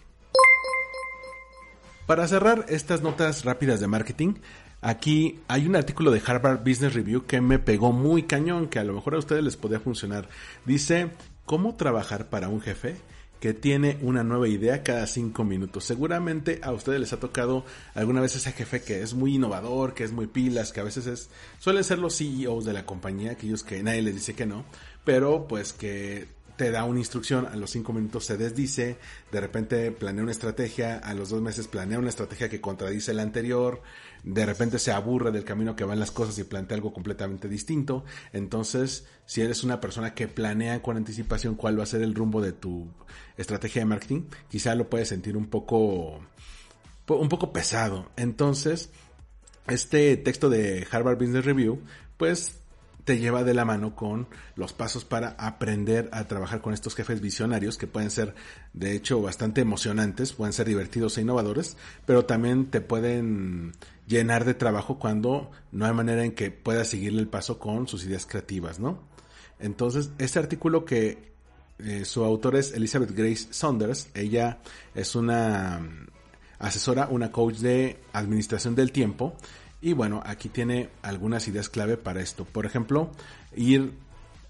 Para cerrar estas notas rápidas de marketing, aquí hay un artículo de Harvard Business Review que me pegó muy cañón, que a lo mejor a ustedes les podría funcionar. Dice, ¿cómo trabajar para un jefe? que tiene una nueva idea cada cinco minutos. Seguramente a ustedes les ha tocado alguna vez ese jefe que es muy innovador, que es muy pilas, que a veces es, suelen ser los CEOs de la compañía, aquellos que nadie les dice que no, pero pues que te da una instrucción, a los cinco minutos se desdice, de repente planea una estrategia, a los dos meses planea una estrategia que contradice la anterior, de repente se aburre del camino que van las cosas y plantea algo completamente distinto. Entonces, si eres una persona que planea con anticipación cuál va a ser el rumbo de tu estrategia de marketing, quizá lo puedes sentir un poco, un poco pesado. Entonces, este texto de Harvard Business Review, pues te lleva de la mano con los pasos para aprender a trabajar con estos jefes visionarios que pueden ser de hecho bastante emocionantes, pueden ser divertidos e innovadores, pero también te pueden llenar de trabajo cuando no hay manera en que puedas seguirle el paso con sus ideas creativas, ¿no? Entonces, este artículo que eh, su autor es Elizabeth Grace Saunders, ella es una mm, asesora, una coach de administración del tiempo y bueno, aquí tiene algunas ideas clave para esto. Por ejemplo, ir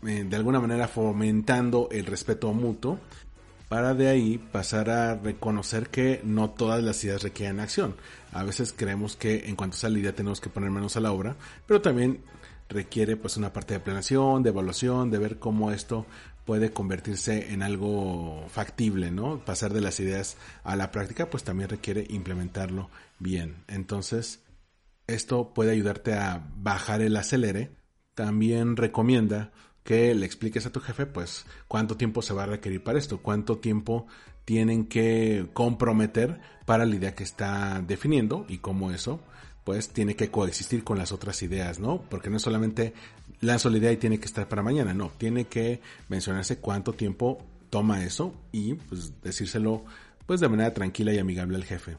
eh, de alguna manera fomentando el respeto mutuo para de ahí pasar a reconocer que no todas las ideas requieren acción. A veces creemos que en cuanto la idea tenemos que poner manos a la obra, pero también requiere pues una parte de planeación, de evaluación, de ver cómo esto puede convertirse en algo factible, ¿no? Pasar de las ideas a la práctica pues también requiere implementarlo bien. Entonces, esto puede ayudarte a bajar el acelere. También recomienda que le expliques a tu jefe, pues, cuánto tiempo se va a requerir para esto, cuánto tiempo tienen que comprometer para la idea que está definiendo y cómo eso, pues, tiene que coexistir con las otras ideas, ¿no? Porque no es solamente lanzo la idea y tiene que estar para mañana, no, tiene que mencionarse cuánto tiempo toma eso y, pues, decírselo, pues, de manera tranquila y amigable al jefe.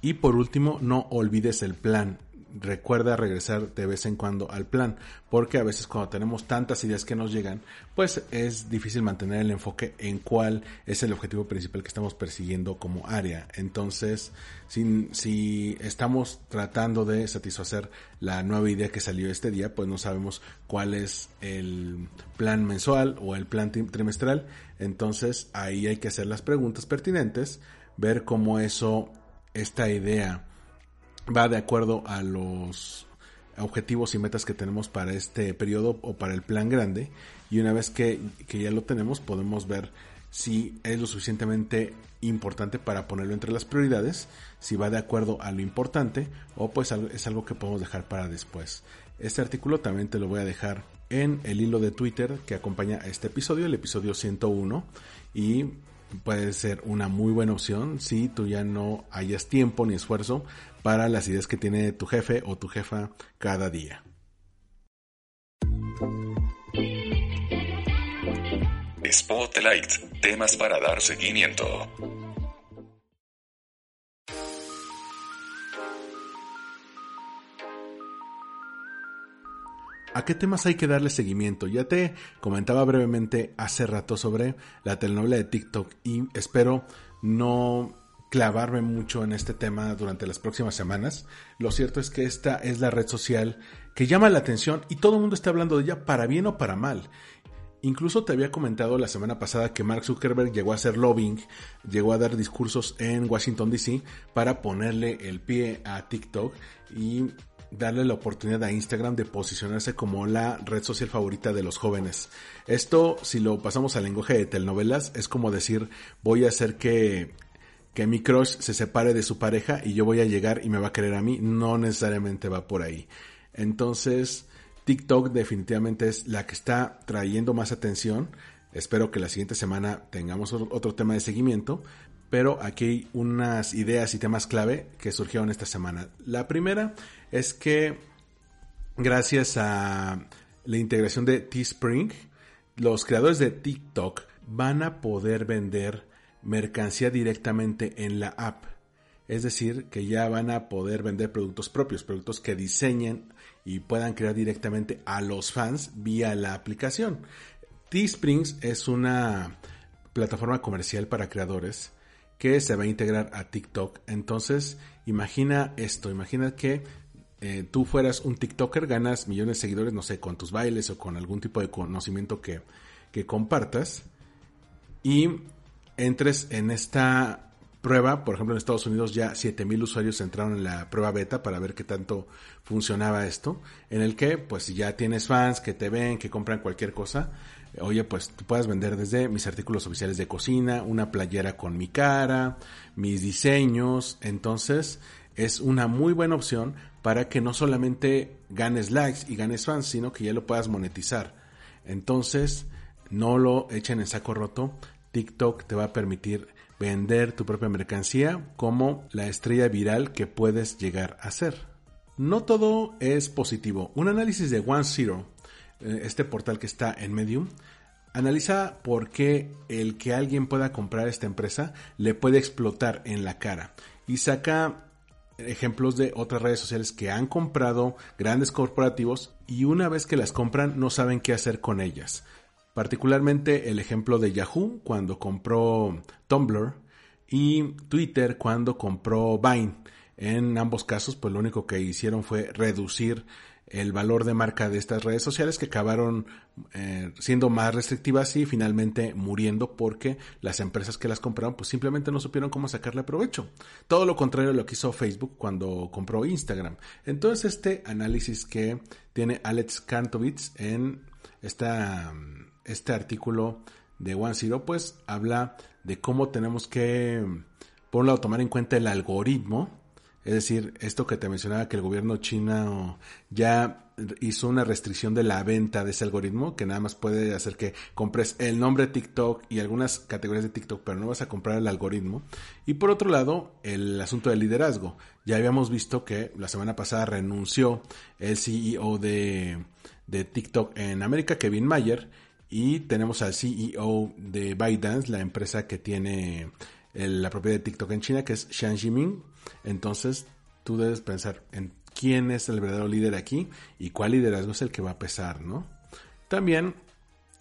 Y por último, no olvides el plan recuerda regresar de vez en cuando al plan, porque a veces cuando tenemos tantas ideas que nos llegan, pues es difícil mantener el enfoque en cuál es el objetivo principal que estamos persiguiendo como área. Entonces, si, estamos tratando de satisfacer la nueva idea que salió este día, pues no sabemos cuál es el plan mensual o el plan trimestral. Entonces, ahí hay que hacer las preguntas pertinentes, ver cómo eso, esta idea, va de acuerdo a los objetivos y metas que tenemos para este periodo o para el plan grande y una vez que, ya lo tenemos podemos ver si es lo suficientemente importante para ponerlo entre las prioridades, si va de acuerdo a lo importante o pues es algo que podemos dejar para después. Este artículo también te lo voy a dejar en el hilo de Twitter que acompaña a este episodio, el episodio 101 y puede ser una muy buena opción si tú ya no hayas tiempo ni esfuerzo para las ideas que tiene tu jefe o tu jefa cada día. Spotlight, temas para dar seguimiento. ¿A qué temas hay que darle seguimiento? Ya te comentaba brevemente hace rato sobre la telenovela de TikTok y espero no clavarme mucho en este tema durante las próximas semanas. Lo cierto es que esta es la red social que llama la atención y todo el mundo está hablando de ella para bien o para mal. Incluso te había comentado la semana pasada que Mark Zuckerberg llegó a hacer lobbying, llegó a dar discursos en Washington DC para ponerle el pie a TikTok y darle la oportunidad a Instagram de posicionarse como la red social favorita de los jóvenes. Esto, si lo pasamos al lenguaje de telenovelas, es como decir, voy a hacer que, que mi crush se separe de su pareja y yo voy a llegar y me va a querer a mí. No necesariamente va por ahí. Entonces, TikTok definitivamente es la que está trayendo más atención. Espero que la siguiente semana tengamos otro tema de seguimiento, pero aquí hay unas ideas y temas clave que surgieron esta semana. La primera es que gracias a la integración de Teespring, los creadores de TikTok van a poder vender mercancía directamente en la app. Es decir, que ya van a poder vender productos propios, productos que diseñen y puedan crear directamente a los fans vía la aplicación. Teesprings es una plataforma comercial para creadores que se va a integrar a TikTok. Entonces, imagina esto, imagina que eh, tú fueras un TikToker, ganas millones de seguidores, no sé, con tus bailes o con algún tipo de conocimiento que, compartas y entres en esta prueba, por ejemplo en Estados Unidos ya 7000 usuarios entraron en la prueba beta para ver qué tanto funcionaba esto, en el que pues ya tienes fans que te ven, que compran cualquier cosa, oye pues tú puedes vender desde mis artículos oficiales de cocina, una playera con mi cara, mis diseños, entonces es una muy buena opción para que no solamente ganes likes y ganes fans, sino que ya lo puedas monetizar. Entonces, no lo echen en saco roto. TikTok te va a permitir vender tu propia mercancía como la estrella viral que puedes llegar a ser. No todo es positivo. Un análisis de One Zero, este portal que está en Medium, analiza por qué el que alguien pueda comprar esta empresa le puede explotar en la cara y saca ejemplos de otras redes sociales que han comprado grandes corporativos y una vez que las compran no saben qué hacer con ellas particularmente el ejemplo de Yahoo cuando compró Tumblr y Twitter cuando compró Vine. En ambos casos, pues lo único que hicieron fue reducir el valor de marca de estas redes sociales que acabaron eh, siendo más restrictivas y finalmente muriendo porque las empresas que las compraron pues simplemente no supieron cómo sacarle provecho. Todo lo contrario a lo que hizo Facebook cuando compró Instagram. Entonces este análisis que tiene Alex Kantovitz en esta este artículo de One Zero, pues habla de cómo tenemos que, por un lado, tomar en cuenta el algoritmo, es decir, esto que te mencionaba que el gobierno chino ya hizo una restricción de la venta de ese algoritmo que nada más puede hacer que compres el nombre de TikTok y algunas categorías de TikTok, pero no vas a comprar el algoritmo. Y por otro lado, el asunto del liderazgo. Ya habíamos visto que la semana pasada renunció el CEO de, de TikTok en América, Kevin Mayer, y tenemos al CEO de ByteDance, la empresa que tiene la propiedad de TikTok en China, que es Xiang Jiming. Entonces, tú debes pensar en quién es el verdadero líder aquí y cuál liderazgo es el que va a pesar, ¿no? También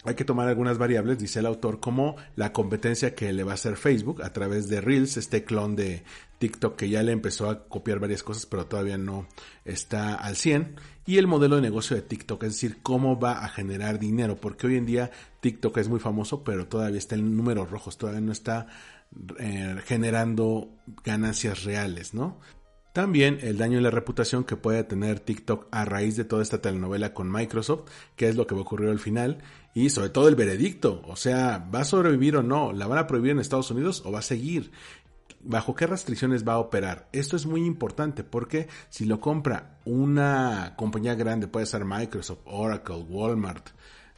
hay que tomar algunas variables, dice el autor, como la competencia que le va a hacer Facebook a través de Reels, este clon de TikTok que ya le empezó a copiar varias cosas, pero todavía no está al 100, y el modelo de negocio de TikTok, es decir, cómo va a generar dinero, porque hoy en día TikTok es muy famoso, pero todavía está en números rojos, todavía no está eh, generando ganancias reales, ¿no? También el daño en la reputación que puede tener TikTok a raíz de toda esta telenovela con Microsoft, que es lo que ocurrir al final, y sobre todo el veredicto, o sea, ¿va a sobrevivir o no? ¿La van a prohibir en Estados Unidos o va a seguir? ¿Bajo qué restricciones va a operar? Esto es muy importante porque si lo compra una compañía grande, puede ser Microsoft, Oracle, Walmart,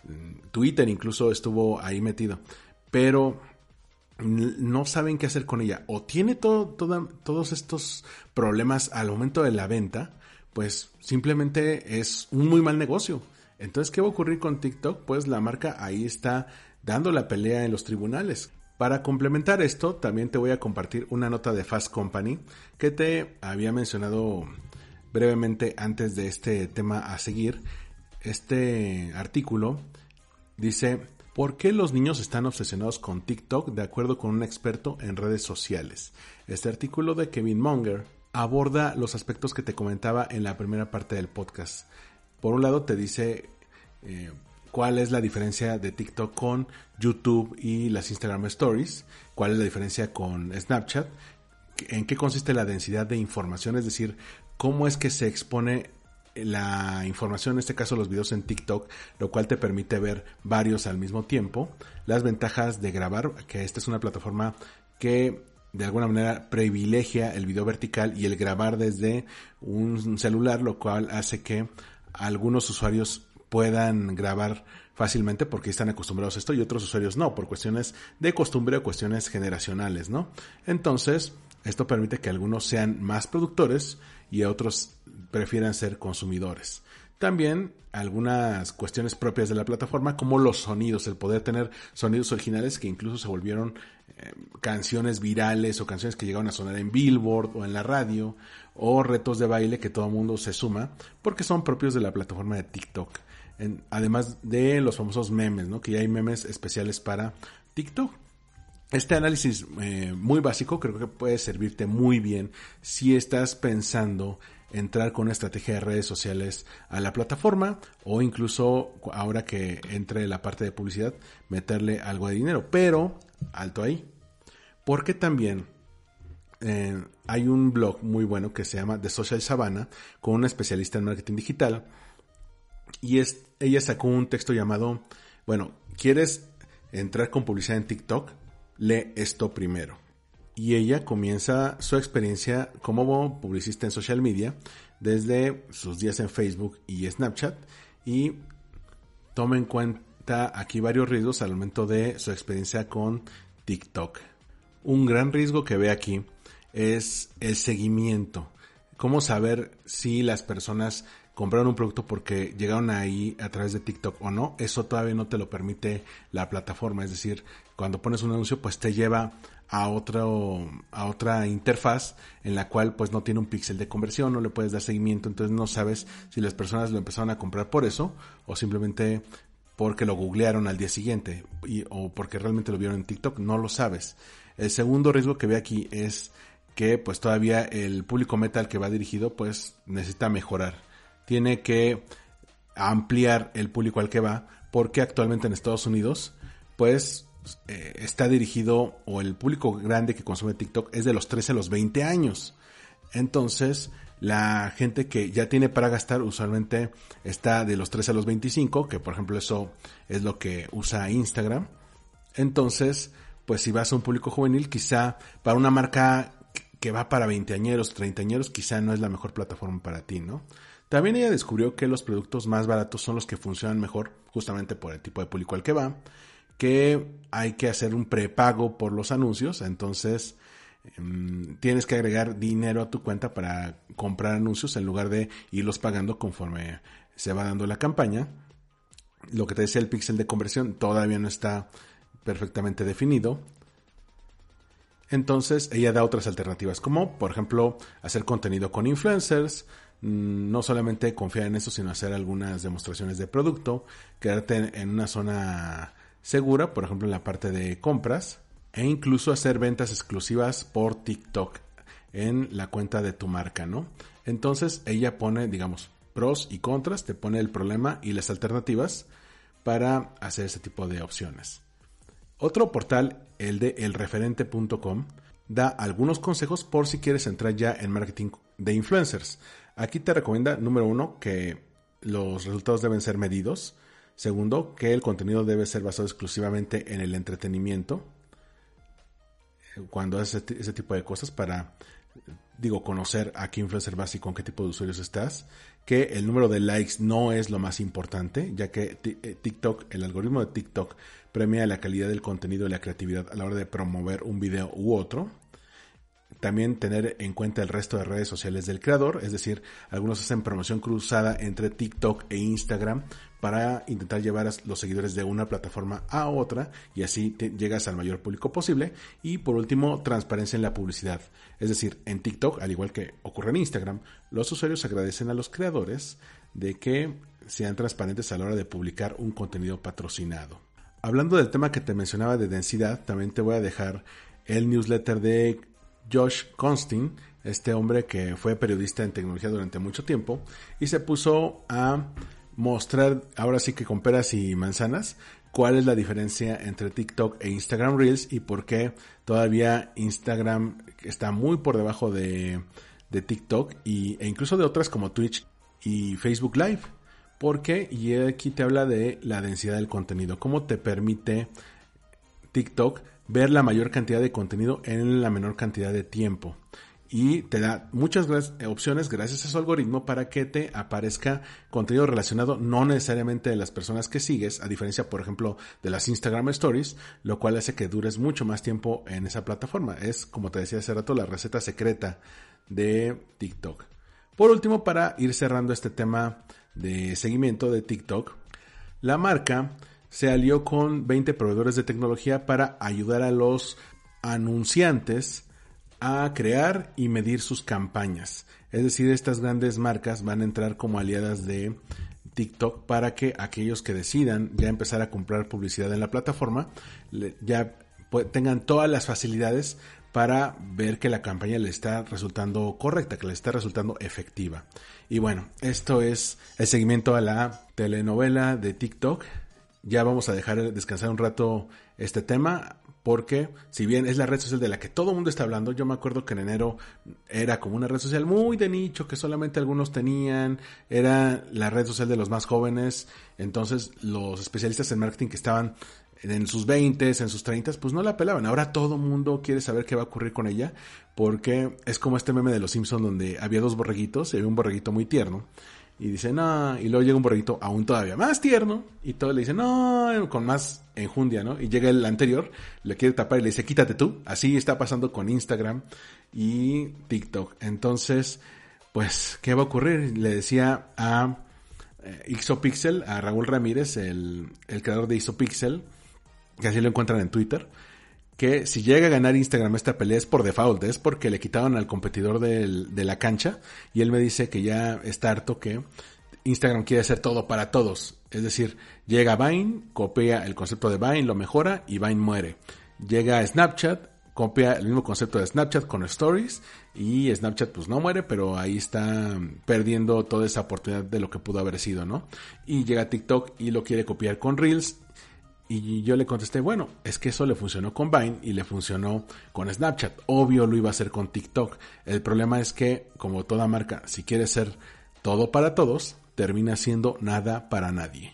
mm, Twitter incluso estuvo ahí metido, pero no saben qué hacer con ella o tiene todo, todos estos problemas al momento de la venta, pues simplemente es un muy mal negocio. Entonces, ¿qué va a ocurrir con TikTok? Pues la marca ahí está dando la pelea en los tribunales. Para complementar esto, también te voy a compartir una nota de Fast Company que te había mencionado brevemente antes de este tema a seguir. Este artículo dice ¿Por qué los niños están obsesionados con TikTok de acuerdo con un experto en redes sociales? Este artículo de Kevin Monger aborda los aspectos que te comentaba en la primera parte del podcast. Por un lado te dice eh, cuál es la diferencia de TikTok con YouTube y las Instagram Stories, cuál es la diferencia con Snapchat, en qué consiste la densidad de información, es decir, cómo es que se expone la información, en este caso los videos en TikTok, lo cual te permite ver varios al mismo tiempo, las ventajas de grabar, que esta es una plataforma que de alguna manera privilegia el video vertical y el grabar desde un celular, lo cual hace que algunos usuarios puedan grabar fácilmente porque están acostumbrados a esto y otros usuarios no, por cuestiones de costumbre o cuestiones generacionales, ¿no? Entonces, esto permite que algunos sean más productores y otros prefieran ser consumidores. También algunas cuestiones propias de la plataforma, como los sonidos, el poder tener sonidos originales que incluso se volvieron eh, canciones virales o canciones que llegaron a sonar en Billboard o en la radio, o retos de baile que todo el mundo se suma, porque son propios de la plataforma de TikTok. además de los famosos memes, ¿no? que ya hay memes especiales para TikTok. Este análisis eh, muy básico creo que puede servirte muy bien si estás pensando entrar con una estrategia de redes sociales a la plataforma o incluso ahora que entre la parte de publicidad meterle algo de dinero. Pero, alto ahí. Porque también eh, hay un blog muy bueno que se llama The Social Savannah con una especialista en marketing digital y es, ella sacó un texto llamado, bueno, ¿quieres entrar con publicidad en TikTok? Lee esto primero y ella comienza su experiencia como publicista en social media desde sus días en Facebook y Snapchat y toma en cuenta aquí varios riesgos al momento de su experiencia con TikTok. Un gran riesgo que ve aquí es el seguimiento. Cómo saber si las personas compraron un producto porque llegaron ahí a través de TikTok o no. Eso todavía no te lo permite la plataforma. Es decir, cuando pones un anuncio, pues te lleva a otro, a otra interfaz en la cual pues no tiene un píxel de conversión, no le puedes dar seguimiento, entonces no sabes si las personas lo empezaron a comprar por eso o simplemente porque lo googlearon al día siguiente y, o porque realmente lo vieron en TikTok, no lo sabes. El segundo riesgo que ve aquí es que pues todavía el público meta al que va dirigido pues necesita mejorar. Tiene que ampliar el público al que va porque actualmente en Estados Unidos pues eh, está dirigido o el público grande que consume TikTok es de los 13 a los 20 años. Entonces, la gente que ya tiene para gastar usualmente está de los 13 a los 25, que por ejemplo eso es lo que usa Instagram. Entonces, pues si vas a un público juvenil, quizá para una marca que va para 20 añeros, 30 añeros, quizá no es la mejor plataforma para ti, ¿no? También ella descubrió que los productos más baratos son los que funcionan mejor justamente por el tipo de público al que va que hay que hacer un prepago por los anuncios, entonces em, tienes que agregar dinero a tu cuenta para comprar anuncios en lugar de irlos pagando conforme se va dando la campaña. Lo que te decía el píxel de conversión todavía no está perfectamente definido. Entonces ella da otras alternativas, como por ejemplo hacer contenido con influencers, mm, no solamente confiar en eso, sino hacer algunas demostraciones de producto, quedarte en una zona segura, por ejemplo en la parte de compras, e incluso hacer ventas exclusivas por TikTok en la cuenta de tu marca, ¿no? Entonces ella pone, digamos, pros y contras, te pone el problema y las alternativas para hacer ese tipo de opciones. Otro portal, el de elreferente.com, da algunos consejos por si quieres entrar ya en marketing de influencers. Aquí te recomienda, número uno, que los resultados deben ser medidos. Segundo, que el contenido debe ser basado exclusivamente en el entretenimiento. Cuando haces ese tipo de cosas para, digo, conocer a qué influencer vas y con qué tipo de usuarios estás. Que el número de likes no es lo más importante, ya que eh, TikTok, el algoritmo de TikTok premia la calidad del contenido y la creatividad a la hora de promover un video u otro. También tener en cuenta el resto de redes sociales del creador, es decir, algunos hacen promoción cruzada entre TikTok e Instagram para intentar llevar a los seguidores de una plataforma a otra y así llegas al mayor público posible. Y por último, transparencia en la publicidad. Es decir, en TikTok, al igual que ocurre en Instagram, los usuarios agradecen a los creadores de que sean transparentes a la hora de publicar un contenido patrocinado. hablando del tema que te mencionaba de densidad, también te voy a dejar el newsletter de Josh Constin, este hombre que fue periodista en tecnología durante mucho tiempo y se puso a mostrar, ahora sí que con peras y manzanas, cuál es la diferencia entre TikTok e Instagram Reels y por qué todavía Instagram está muy por debajo de, de TikTok y, e incluso de otras como Twitch y Facebook Live. Porque, y aquí te habla de la densidad del contenido, cómo te permite TikTok ver la mayor cantidad de contenido en la menor cantidad de tiempo. Y te da muchas opciones gracias a su algoritmo para que te aparezca contenido relacionado no necesariamente de las personas que sigues, a diferencia, por ejemplo, de las Instagram Stories, lo cual hace que dures mucho más tiempo en esa plataforma. Es, como te decía hace rato, la receta secreta de TikTok. Por último, para ir cerrando este tema de seguimiento de TikTok, la marca se alió con 20 proveedores de tecnología para ayudar a los anunciantes a crear y medir sus campañas. Es decir, estas grandes marcas van a entrar como aliadas de TikTok para que aquellos que decidan ya empezar a comprar publicidad en la plataforma ya tengan todas las facilidades para ver que la campaña le está resultando correcta, que le está resultando efectiva. Y bueno, esto es el seguimiento a la telenovela de TikTok. Ya vamos a dejar descansar un rato este tema porque si bien es la red social de la que todo el mundo está hablando, yo me acuerdo que en enero era como una red social muy de nicho que solamente algunos tenían, era la red social de los más jóvenes, entonces los especialistas en marketing que estaban en sus 20, en sus 30, pues no la pelaban. Ahora todo el mundo quiere saber qué va a ocurrir con ella, porque es como este meme de los Simpsons donde había dos borreguitos, y había un borreguito muy tierno, y dice, no, y luego llega un borreguito aún todavía más tierno, y todo le dice, no, con más enjundia, ¿no? Y llega el anterior, le quiere tapar y le dice, quítate tú. Así está pasando con Instagram y TikTok. Entonces, pues, ¿qué va a ocurrir? Le decía a eh, Ixopixel, a Raúl Ramírez, el, el creador de Ixopixel, que así lo encuentran en Twitter, que si llega a ganar Instagram esta pelea es por default, es porque le quitaron al competidor de la cancha y él me dice que ya está harto que Instagram quiere hacer todo para todos. Es decir, llega Vine, copia el concepto de Vine, lo mejora y Vine muere. Llega Snapchat, copia el mismo concepto de Snapchat con Stories y Snapchat pues no muere, pero ahí está perdiendo toda esa oportunidad de lo que pudo haber sido, ¿no? Y llega TikTok y lo quiere copiar con Reels y yo le contesté, bueno, es que eso le funcionó con Vine y le funcionó con Snapchat. Obvio lo iba a hacer con TikTok. El problema es que, como toda marca, si quiere ser todo para todos, termina siendo nada para nadie.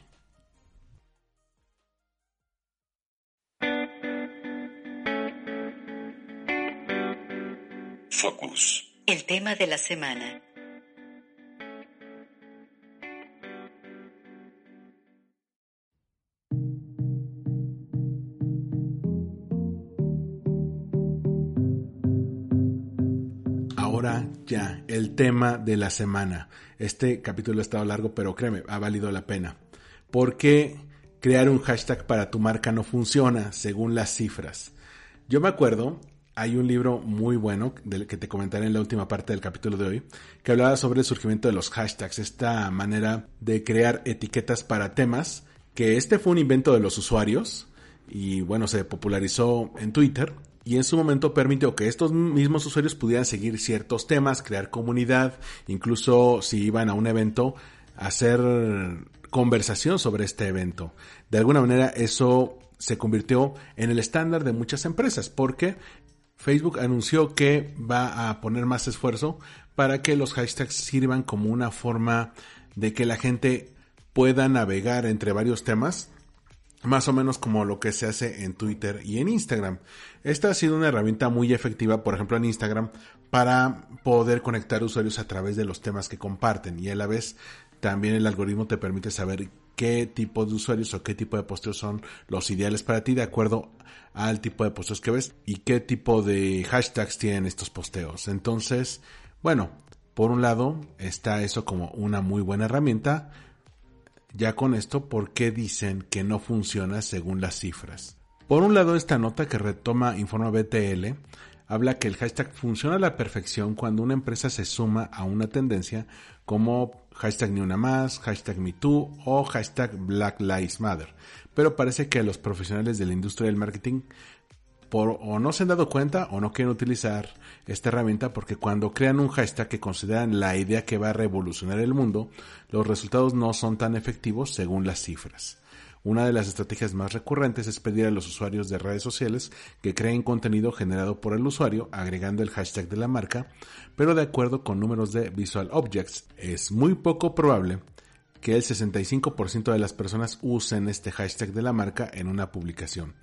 Focus. El tema de la semana. Ya, el tema de la semana. Este capítulo ha estado largo, pero créeme, ha valido la pena. ¿Por qué crear un hashtag para tu marca no funciona según las cifras? Yo me acuerdo, hay un libro muy bueno del que te comentaré en la última parte del capítulo de hoy, que hablaba sobre el surgimiento de los hashtags, esta manera de crear etiquetas para temas, que este fue un invento de los usuarios y bueno, se popularizó en Twitter y en su momento permitió que estos mismos usuarios pudieran seguir ciertos temas, crear comunidad, incluso si iban a un evento, hacer conversación sobre este evento. De alguna manera eso se convirtió en el estándar de muchas empresas porque Facebook anunció que va a poner más esfuerzo para que los hashtags sirvan como una forma de que la gente pueda navegar entre varios temas más o menos como lo que se hace en Twitter y en Instagram. Esta ha sido una herramienta muy efectiva, por ejemplo, en Instagram, para poder conectar usuarios a través de los temas que comparten y a la vez también el algoritmo te permite saber qué tipo de usuarios o qué tipo de posteos son los ideales para ti de acuerdo al tipo de posteos que ves y qué tipo de hashtags tienen estos posteos. Entonces, bueno, por un lado está eso como una muy buena herramienta, ya con esto, ¿por qué dicen que no funciona según las cifras? Por un lado, esta nota que retoma Informa BTL habla que el hashtag funciona a la perfección cuando una empresa se suma a una tendencia como hashtag ni una más, hashtag MeToo o hashtag Black Lives Matter. Pero parece que los profesionales de la industria del marketing o no se han dado cuenta o no quieren utilizar esta herramienta porque cuando crean un hashtag que consideran la idea que va a revolucionar el mundo, los resultados no son tan efectivos según las cifras. Una de las estrategias más recurrentes es pedir a los usuarios de redes sociales que creen contenido generado por el usuario agregando el hashtag de la marca, pero de acuerdo con números de Visual Objects, es muy poco probable que el 65% de las personas usen este hashtag de la marca en una publicación.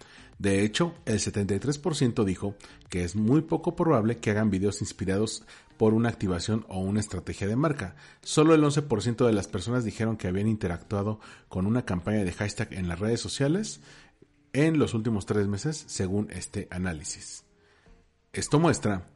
De hecho, el 73% dijo que es muy poco probable que hagan videos inspirados por una activación o una estrategia de marca. Solo el 11% de las personas dijeron que habían interactuado con una campaña de hashtag en las redes sociales en los últimos tres meses, según este análisis. Esto muestra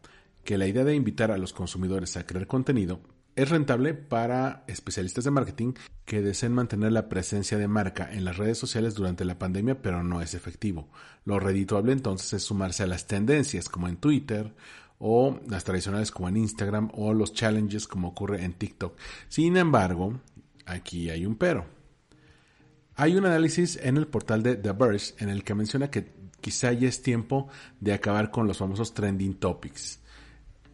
que la idea de invitar a los consumidores a crear contenido es rentable para especialistas de marketing que deseen mantener la presencia de marca en las redes sociales durante la pandemia, pero no es efectivo. Lo redituable entonces es sumarse a las tendencias como en Twitter o las tradicionales como en Instagram o los challenges como ocurre en TikTok. Sin embargo, aquí hay un pero. Hay un análisis en el portal de The Verge en el que menciona que quizá ya es tiempo de acabar con los famosos trending topics.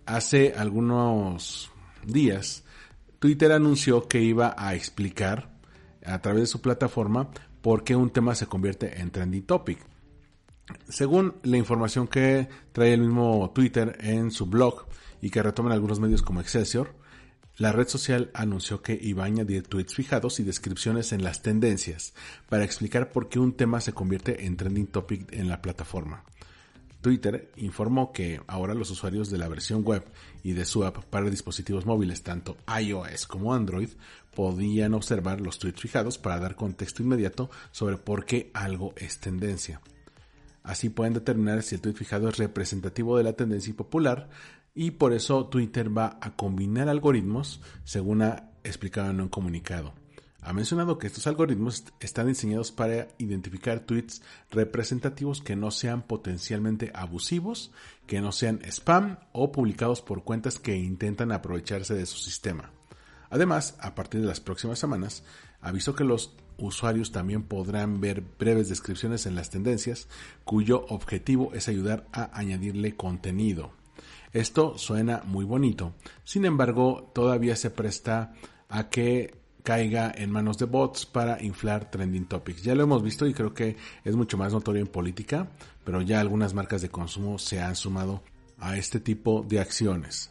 Hace algunos días, Twitter anunció que iba a explicar a través de su plataforma por qué un tema se convierte en trending topic. Según la información que trae el mismo Twitter en su blog y que retoman algunos medios como Excelsior, la red social anunció que iba a añadir tweets fijados y descripciones en las tendencias para explicar por qué un tema se convierte en trending topic en la plataforma. Twitter informó que ahora los usuarios de la versión web y de su app para dispositivos móviles, tanto iOS como Android, podían observar los tweets fijados para dar contexto inmediato sobre por qué algo es tendencia. Así pueden determinar si el tweet fijado es representativo de la tendencia popular y por eso Twitter va a combinar algoritmos según ha explicado en un comunicado. Ha mencionado que estos algoritmos están diseñados para identificar tweets representativos que no sean potencialmente abusivos, que no sean spam o publicados por cuentas que intentan aprovecharse de su sistema. Además, a partir de las próximas semanas, avisó que los usuarios también podrán ver breves descripciones en las tendencias cuyo objetivo es ayudar a añadirle contenido. Esto suena muy bonito, sin embargo todavía se presta a que caiga en manos de bots para inflar trending topics. Ya lo hemos visto y creo que es mucho más notorio en política, pero ya algunas marcas de consumo se han sumado a este tipo de acciones.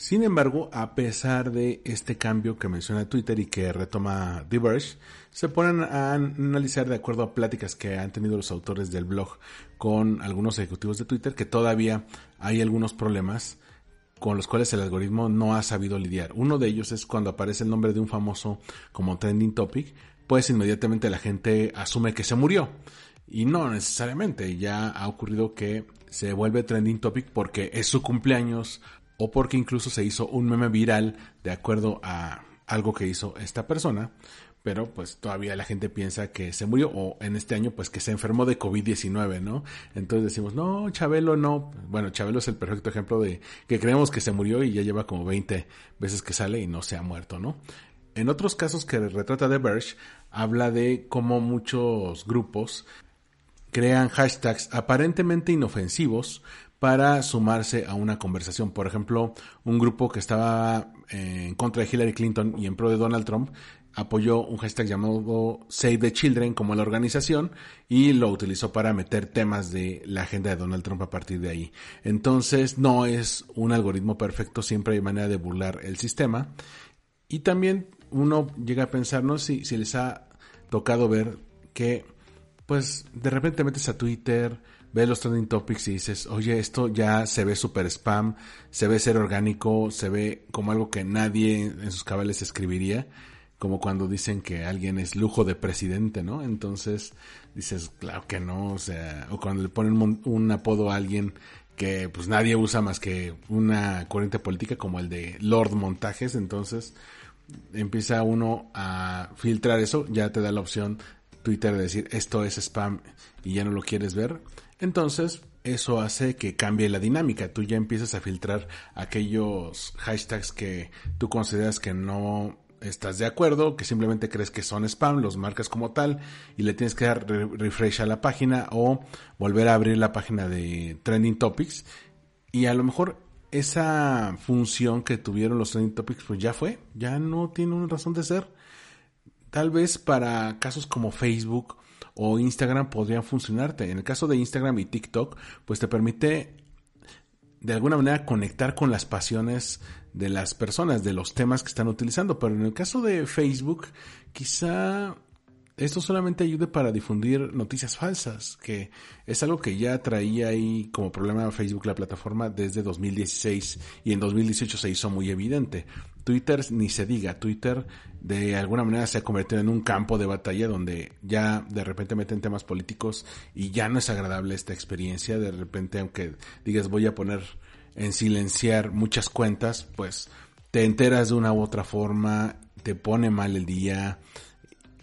Sin embargo, a pesar de este cambio que menciona Twitter y que retoma Diverge, se ponen a analizar de acuerdo a pláticas que han tenido los autores del blog con algunos ejecutivos de Twitter que todavía hay algunos problemas con los cuales el algoritmo no ha sabido lidiar. Uno de ellos es cuando aparece el nombre de un famoso como trending topic, pues inmediatamente la gente asume que se murió. Y no necesariamente, ya ha ocurrido que se vuelve trending topic porque es su cumpleaños o porque incluso se hizo un meme viral de acuerdo a algo que hizo esta persona, pero pues todavía la gente piensa que se murió o en este año pues que se enfermó de COVID-19, ¿no? Entonces decimos, no, Chabelo no. Bueno, Chabelo es el perfecto ejemplo de que creemos que se murió y ya lleva como 20 veces que sale y no se ha muerto, ¿no? En otros casos que retrata The Verge, habla de cómo muchos grupos crean hashtags aparentemente inofensivos para sumarse a una conversación. Por ejemplo, un grupo que estaba en contra de Hillary Clinton y en pro de Donald Trump apoyó un hashtag llamado Save the Children como la organización y lo utilizó para meter temas de la agenda de Donald Trump a partir de ahí. Entonces no es un algoritmo perfecto, siempre hay manera de burlar el sistema. Y también uno llega a pensar, no si, si les ha tocado ver que pues de repente metes a Twitter, ves los trending topics y dices, oye, esto ya se ve super spam, se ve ser orgánico, se ve como algo que nadie en sus cabales escribiría, como cuando dicen que alguien es lujo de presidente, ¿no? Entonces dices, claro que no, o sea, o cuando le ponen un apodo a alguien que pues nadie usa más que una corriente política como el de Lord Montajes, entonces empieza uno a filtrar eso, ya te da la opción Twitter de decir esto es spam y ya no lo quieres ver. Entonces, eso hace que cambie la dinámica. Tú ya empiezas a filtrar aquellos hashtags que tú consideras que no estás de acuerdo, que simplemente crees que son spam, los marcas como tal y le tienes que dar refresh a la página o volver a abrir la página de Trending Topics y a lo mejor esa función que tuvieron los Trending Topics pues ya fue, ya no tiene una razón de ser. Tal vez para casos como Facebook o Instagram podrían funcionarte. En el caso de Instagram y TikTok, pues te permite de alguna manera conectar con las pasiones de las personas, de los temas que están utilizando. Pero en el caso de Facebook, quizá esto solamente ayude para difundir noticias falsas, que es algo que ya traía ahí como problema Facebook la plataforma desde 2016 y en 2018 se hizo muy evidente. Twitter ni se diga, Twitter de alguna manera se ha convertido en un campo de batalla donde ya de repente meten temas políticos y ya no es agradable esta experiencia, de repente aunque digas voy a poner en silenciar muchas cuentas, pues te enteras de una u otra forma, te pone mal el día,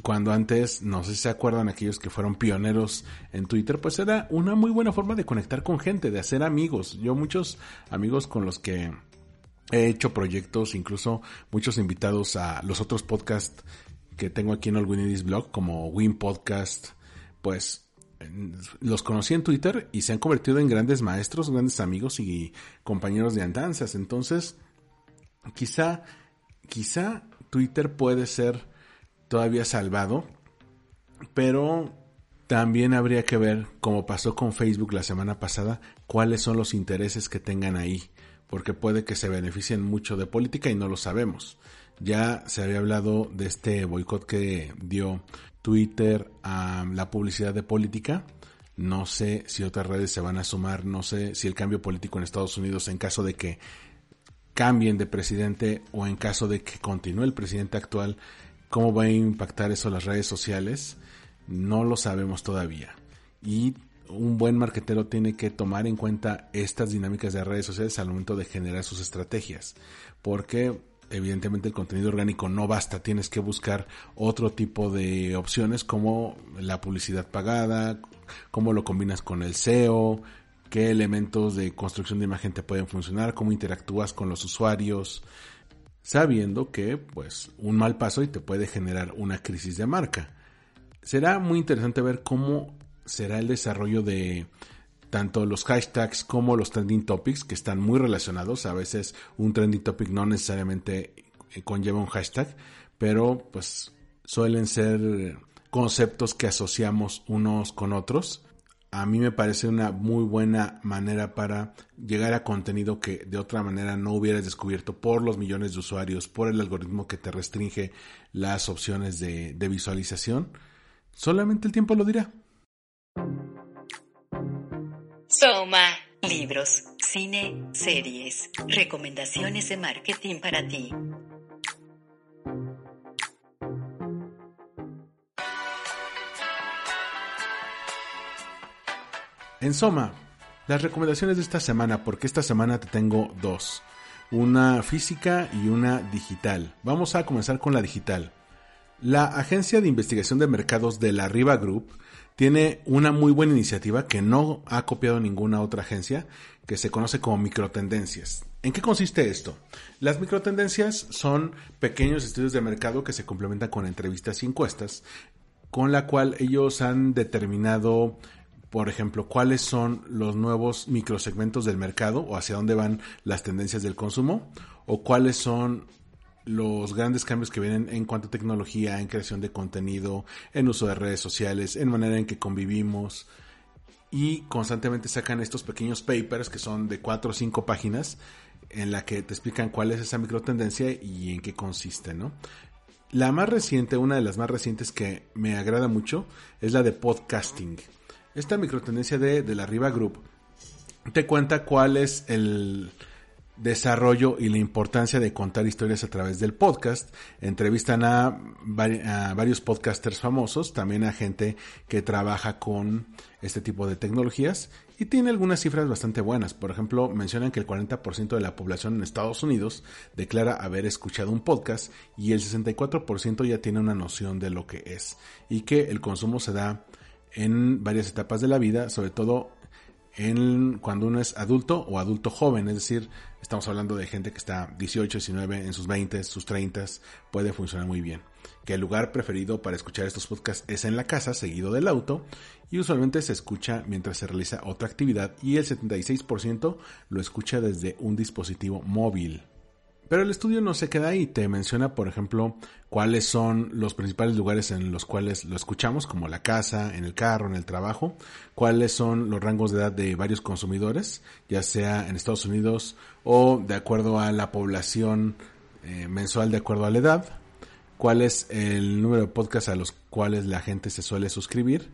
cuando antes, no sé si se acuerdan aquellos que fueron pioneros en Twitter, pues era una muy buena forma de conectar con gente, de hacer amigos. Yo muchos amigos con los que he hecho proyectos, incluso muchos invitados a los otros podcasts que tengo aquí en All Blog, como Win Podcast, pues los conocí en Twitter y se han convertido en grandes maestros, grandes amigos y compañeros de andanzas. Entonces, quizá, quizá Twitter puede ser todavía salvado, pero también habría que ver, como pasó con Facebook la semana pasada, cuáles son los intereses que tengan ahí, porque puede que se beneficien mucho de política y no lo sabemos. Ya se había hablado de este boicot que dio Twitter la publicidad de política. No sé si otras redes se van a sumar, no sé si el cambio político en Estados Unidos en caso de que cambien de presidente o en caso de que continúe el presidente actual ¿Cómo va a impactar eso las redes sociales? No lo sabemos todavía. Y un buen marketero tiene que tomar en cuenta estas dinámicas de redes sociales al momento de generar sus estrategias. Porque evidentemente el contenido orgánico no basta, tienes que buscar otro tipo de opciones como la publicidad pagada, cómo lo combinas con el SEO, qué elementos de construcción de imagen te pueden funcionar, cómo interactúas con los usuarios, sabiendo que pues un mal paso y te puede generar una crisis de marca. Será muy interesante ver cómo será el desarrollo de tanto los hashtags como los trending topics que están muy relacionados. A veces un trending topic no necesariamente conlleva un hashtag, pero pues suelen ser conceptos que asociamos unos con otros a mí me parece una muy buena manera para llegar a contenido que de otra manera no hubieras descubierto por los millones de usuarios, por el algoritmo que te restringe las opciones de, visualización. Solamente el tiempo lo dirá. Soma, libros, cine, series, recomendaciones de marketing para ti. En Soma, las recomendaciones de esta semana, porque esta semana te tengo dos, una física y una digital. Vamos a comenzar con la digital. La Agencia de Investigación de Mercados de la Riva Group tiene una muy buena iniciativa que no ha copiado ninguna otra agencia, que se conoce como microtendencias. ¿En qué consiste esto? Las microtendencias son pequeños estudios de mercado que se complementan con entrevistas y encuestas, con la cual ellos han determinado por ejemplo, cuáles son los nuevos microsegmentos del mercado o hacia dónde van las tendencias del consumo o cuáles son los grandes cambios que vienen en cuanto a tecnología, en creación de contenido, en uso de redes sociales, en manera en que convivimos y constantemente sacan estos pequeños papers que son de cuatro o cinco páginas en la que te explican cuál es esa microtendencia y en qué consiste, ¿no? La más reciente, una de las más recientes que me agrada mucho es la de podcasting esta microtendencia de, de la Riva Group te cuenta cuál es el desarrollo y la importancia de contar historias a través del podcast. Entrevistan a, varios podcasters famosos, también a gente que trabaja con este tipo de tecnologías y tiene algunas cifras bastante buenas. Por ejemplo, mencionan que el 40% de la población en Estados Unidos declara haber escuchado un podcast y el 64% ya tiene una noción de lo que es y que el consumo se da en varias etapas de la vida, sobre todo en cuando uno es adulto o adulto joven, es decir, estamos hablando de gente que está 18, 19, en sus 20, sus 30, puede funcionar muy bien. Que el lugar preferido para escuchar estos podcasts es en la casa, seguido del auto, y usualmente se escucha mientras se realiza otra actividad y el 76% lo escucha desde un dispositivo móvil. Pero el estudio no se queda ahí, te menciona, por ejemplo, cuáles son los principales lugares en los cuales lo escuchamos, como la casa, en el carro, en el trabajo, cuáles son los rangos de edad de varios consumidores, ya sea en Estados Unidos o de acuerdo a la población eh, mensual, de acuerdo a la edad, cuál es el número de podcasts a los cuales la gente se suele suscribir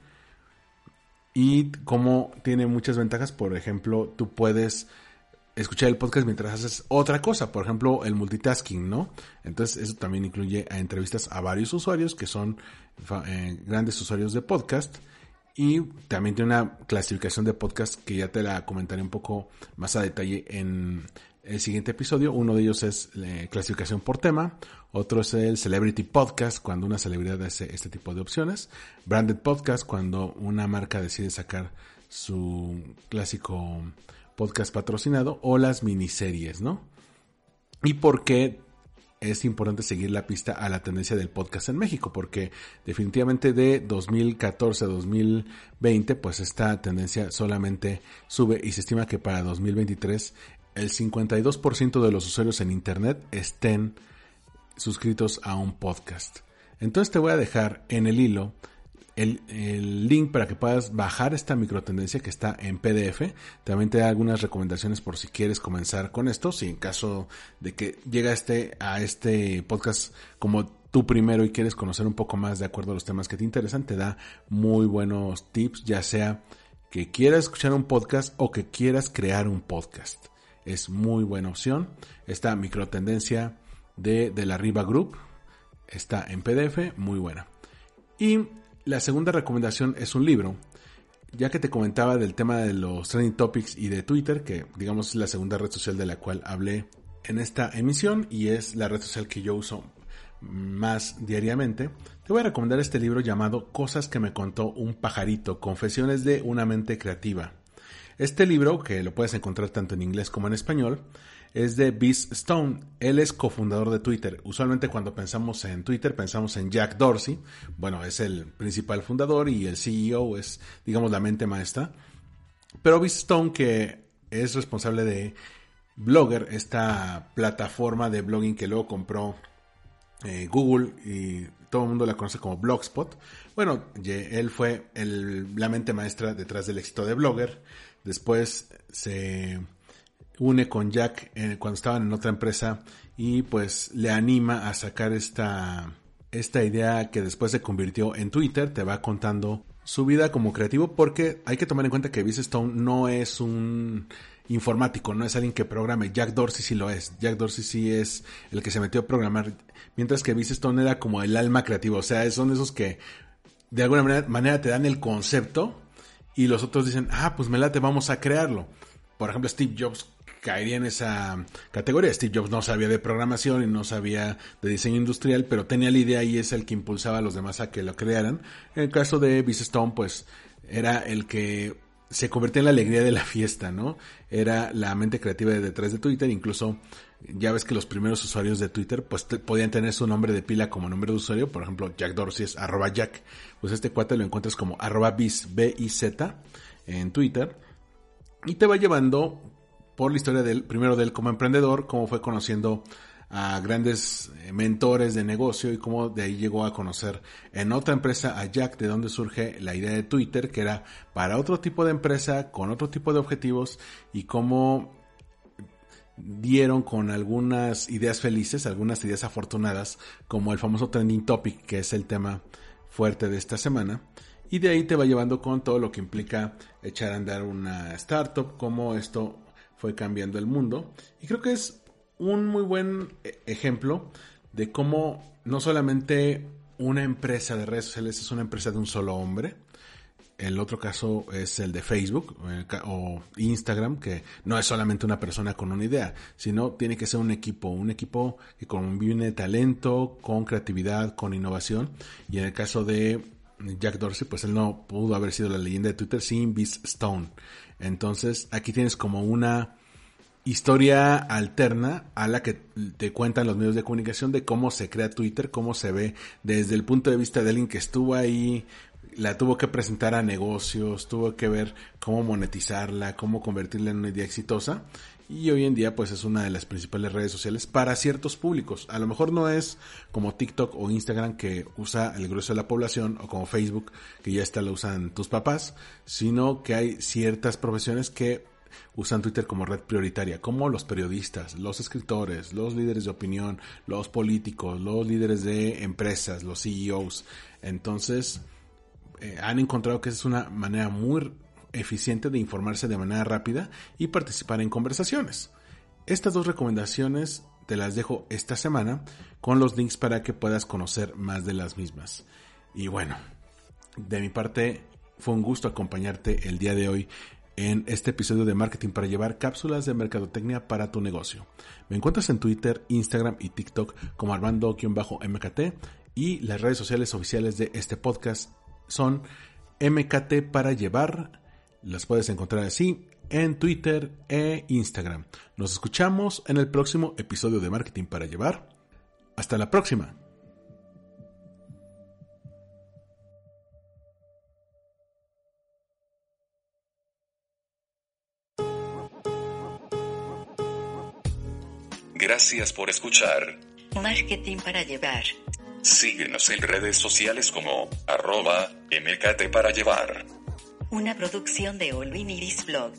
y cómo tiene muchas ventajas, por ejemplo, tú puedes escuchar el podcast mientras haces otra cosa, por ejemplo, el multitasking, ¿no? Entonces, eso también incluye a entrevistas a varios usuarios que son eh, grandes usuarios de podcast. Y también tiene una clasificación de podcast que ya te la comentaré un poco más a detalle en el siguiente episodio. Uno de ellos es la clasificación por tema. Otro es el Celebrity Podcast, cuando una celebridad hace este tipo de opciones. Branded Podcast, cuando una marca decide sacar su clásico podcast patrocinado o las miniseries, ¿no? Y por qué es importante seguir la pista a la tendencia del podcast en México, porque definitivamente de 2014 a 2020, pues esta tendencia solamente sube y se estima que para 2023 el 52% de los usuarios en Internet estén suscritos a un podcast. Entonces te voy a dejar en el hilo el, link para que puedas bajar esta microtendencia que está en PDF. También te da algunas recomendaciones por si quieres comenzar con esto. Si en caso de que llega este, a este podcast como tú primero y quieres conocer un poco más de acuerdo a los temas que te interesan, te da muy buenos tips, ya sea que quieras escuchar un podcast o que quieras crear un podcast. Es muy buena opción. Esta microtendencia de, de la Riva Group está en PDF, muy buena. Y la segunda recomendación es un libro, ya que te comentaba del tema de los trending topics y de Twitter, que digamos es la segunda red social de la cual hablé en esta emisión y es la red social que yo uso más diariamente, te voy a recomendar este libro llamado Cosas que me contó un pajarito, confesiones de una mente creativa. Este libro, que lo puedes encontrar tanto en inglés como en español, es de Biz Stone. Él es cofundador de Twitter. Usualmente cuando pensamos en Twitter pensamos en Jack Dorsey. Bueno, es el principal fundador y el CEO es, digamos, la mente maestra. Pero Biz Stone, que es responsable de Blogger, esta plataforma de blogging que luego compró eh, Google y todo el mundo la conoce como Blogspot. Bueno, él fue la mente maestra detrás del éxito de Blogger. Después se une con Jack eh, cuando estaban en otra empresa y pues le anima a sacar esta, esta idea que después se convirtió en Twitter, te va contando su vida como creativo porque hay que tomar en cuenta que Biz Stone no es un informático, no es alguien que programe. Jack Dorsey sí lo es. Jack Dorsey sí es el que se metió a programar, mientras que Biz Stone era como el alma creativa, o sea, son esos que de alguna manera te dan el concepto y los otros dicen, ah, pues me late, vamos a crearlo. Por ejemplo, Steve Jobs caería en esa categoría. Steve Jobs no sabía de programación y no sabía de diseño industrial, pero tenía la idea y es el que impulsaba a los demás a que lo crearan. En el caso de Biz Stone, pues era el que se convertía en la alegría de la fiesta, ¿no? Era la mente creativa de detrás de Twitter, incluso ya ves que los primeros usuarios de Twitter pues podían tener su nombre de pila como nombre de usuario, por ejemplo Jack Dorsey es arroba Jack, pues este cuate lo encuentras como arroba biz, B -I -Z, en Twitter y te va llevando por la historia del, primero de él como emprendedor, cómo fue conociendo a grandes eh, mentores de negocio y cómo de ahí llegó a conocer en otra empresa a Jack, de donde surge la idea de Twitter, que era para otro tipo de empresa, con otro tipo de objetivos y cómo dieron con algunas ideas felices, algunas ideas afortunadas, como el famoso trending topic, que es el tema fuerte de esta semana. Y de ahí te va llevando con todo lo que implica echar a andar una startup, cómo esto fue cambiando el mundo. Y creo que es un muy buen e-, ejemplo de cómo no solamente una empresa de redes sociales es una empresa de un solo hombre. El otro caso es el de Facebook o Instagram, que no es solamente una persona con una idea, sino tiene que ser un equipo, un equipo que combine talento con creatividad, con innovación. Y en el caso de Jack Dorsey, pues él no pudo haber sido la leyenda de Twitter sin Biz Stone. Entonces, aquí tienes como una historia alterna a la que te cuentan los medios de comunicación de cómo se crea Twitter, cómo se ve desde el punto de vista de alguien que estuvo ahí, la tuvo que presentar a negocios, tuvo que ver cómo monetizarla, cómo convertirla en una idea exitosa. Y hoy en día pues es una de las principales redes sociales para ciertos públicos. A lo mejor no es como TikTok o Instagram que usa el grueso de la población o como Facebook que ya está la usan tus papás, sino que hay ciertas profesiones que usan Twitter como red prioritaria, como los periodistas, los escritores, los líderes de opinión, los políticos, los líderes de empresas, los CEOs. Entonces, eh, han encontrado que es una manera muy eficiente de informarse de manera rápida y participar en conversaciones. Estas dos recomendaciones te las dejo esta semana con los links para que puedas conocer más de las mismas. Y bueno, de mi parte fue un gusto acompañarte el día de hoy en este episodio de Marketing para llevar cápsulas de mercadotecnia para tu negocio. Me encuentras en Twitter, Instagram y TikTok como Armando-MKT y las redes sociales oficiales de este podcast son MKT para llevar. Las puedes encontrar así en Twitter e Instagram. Nos escuchamos en el próximo episodio de Marketing para llevar. Hasta la próxima. Gracias por escuchar. Marketing para llevar. Síguenos en redes sociales como arroba mkt para llevar. Una producción de Olvin Iris Blog.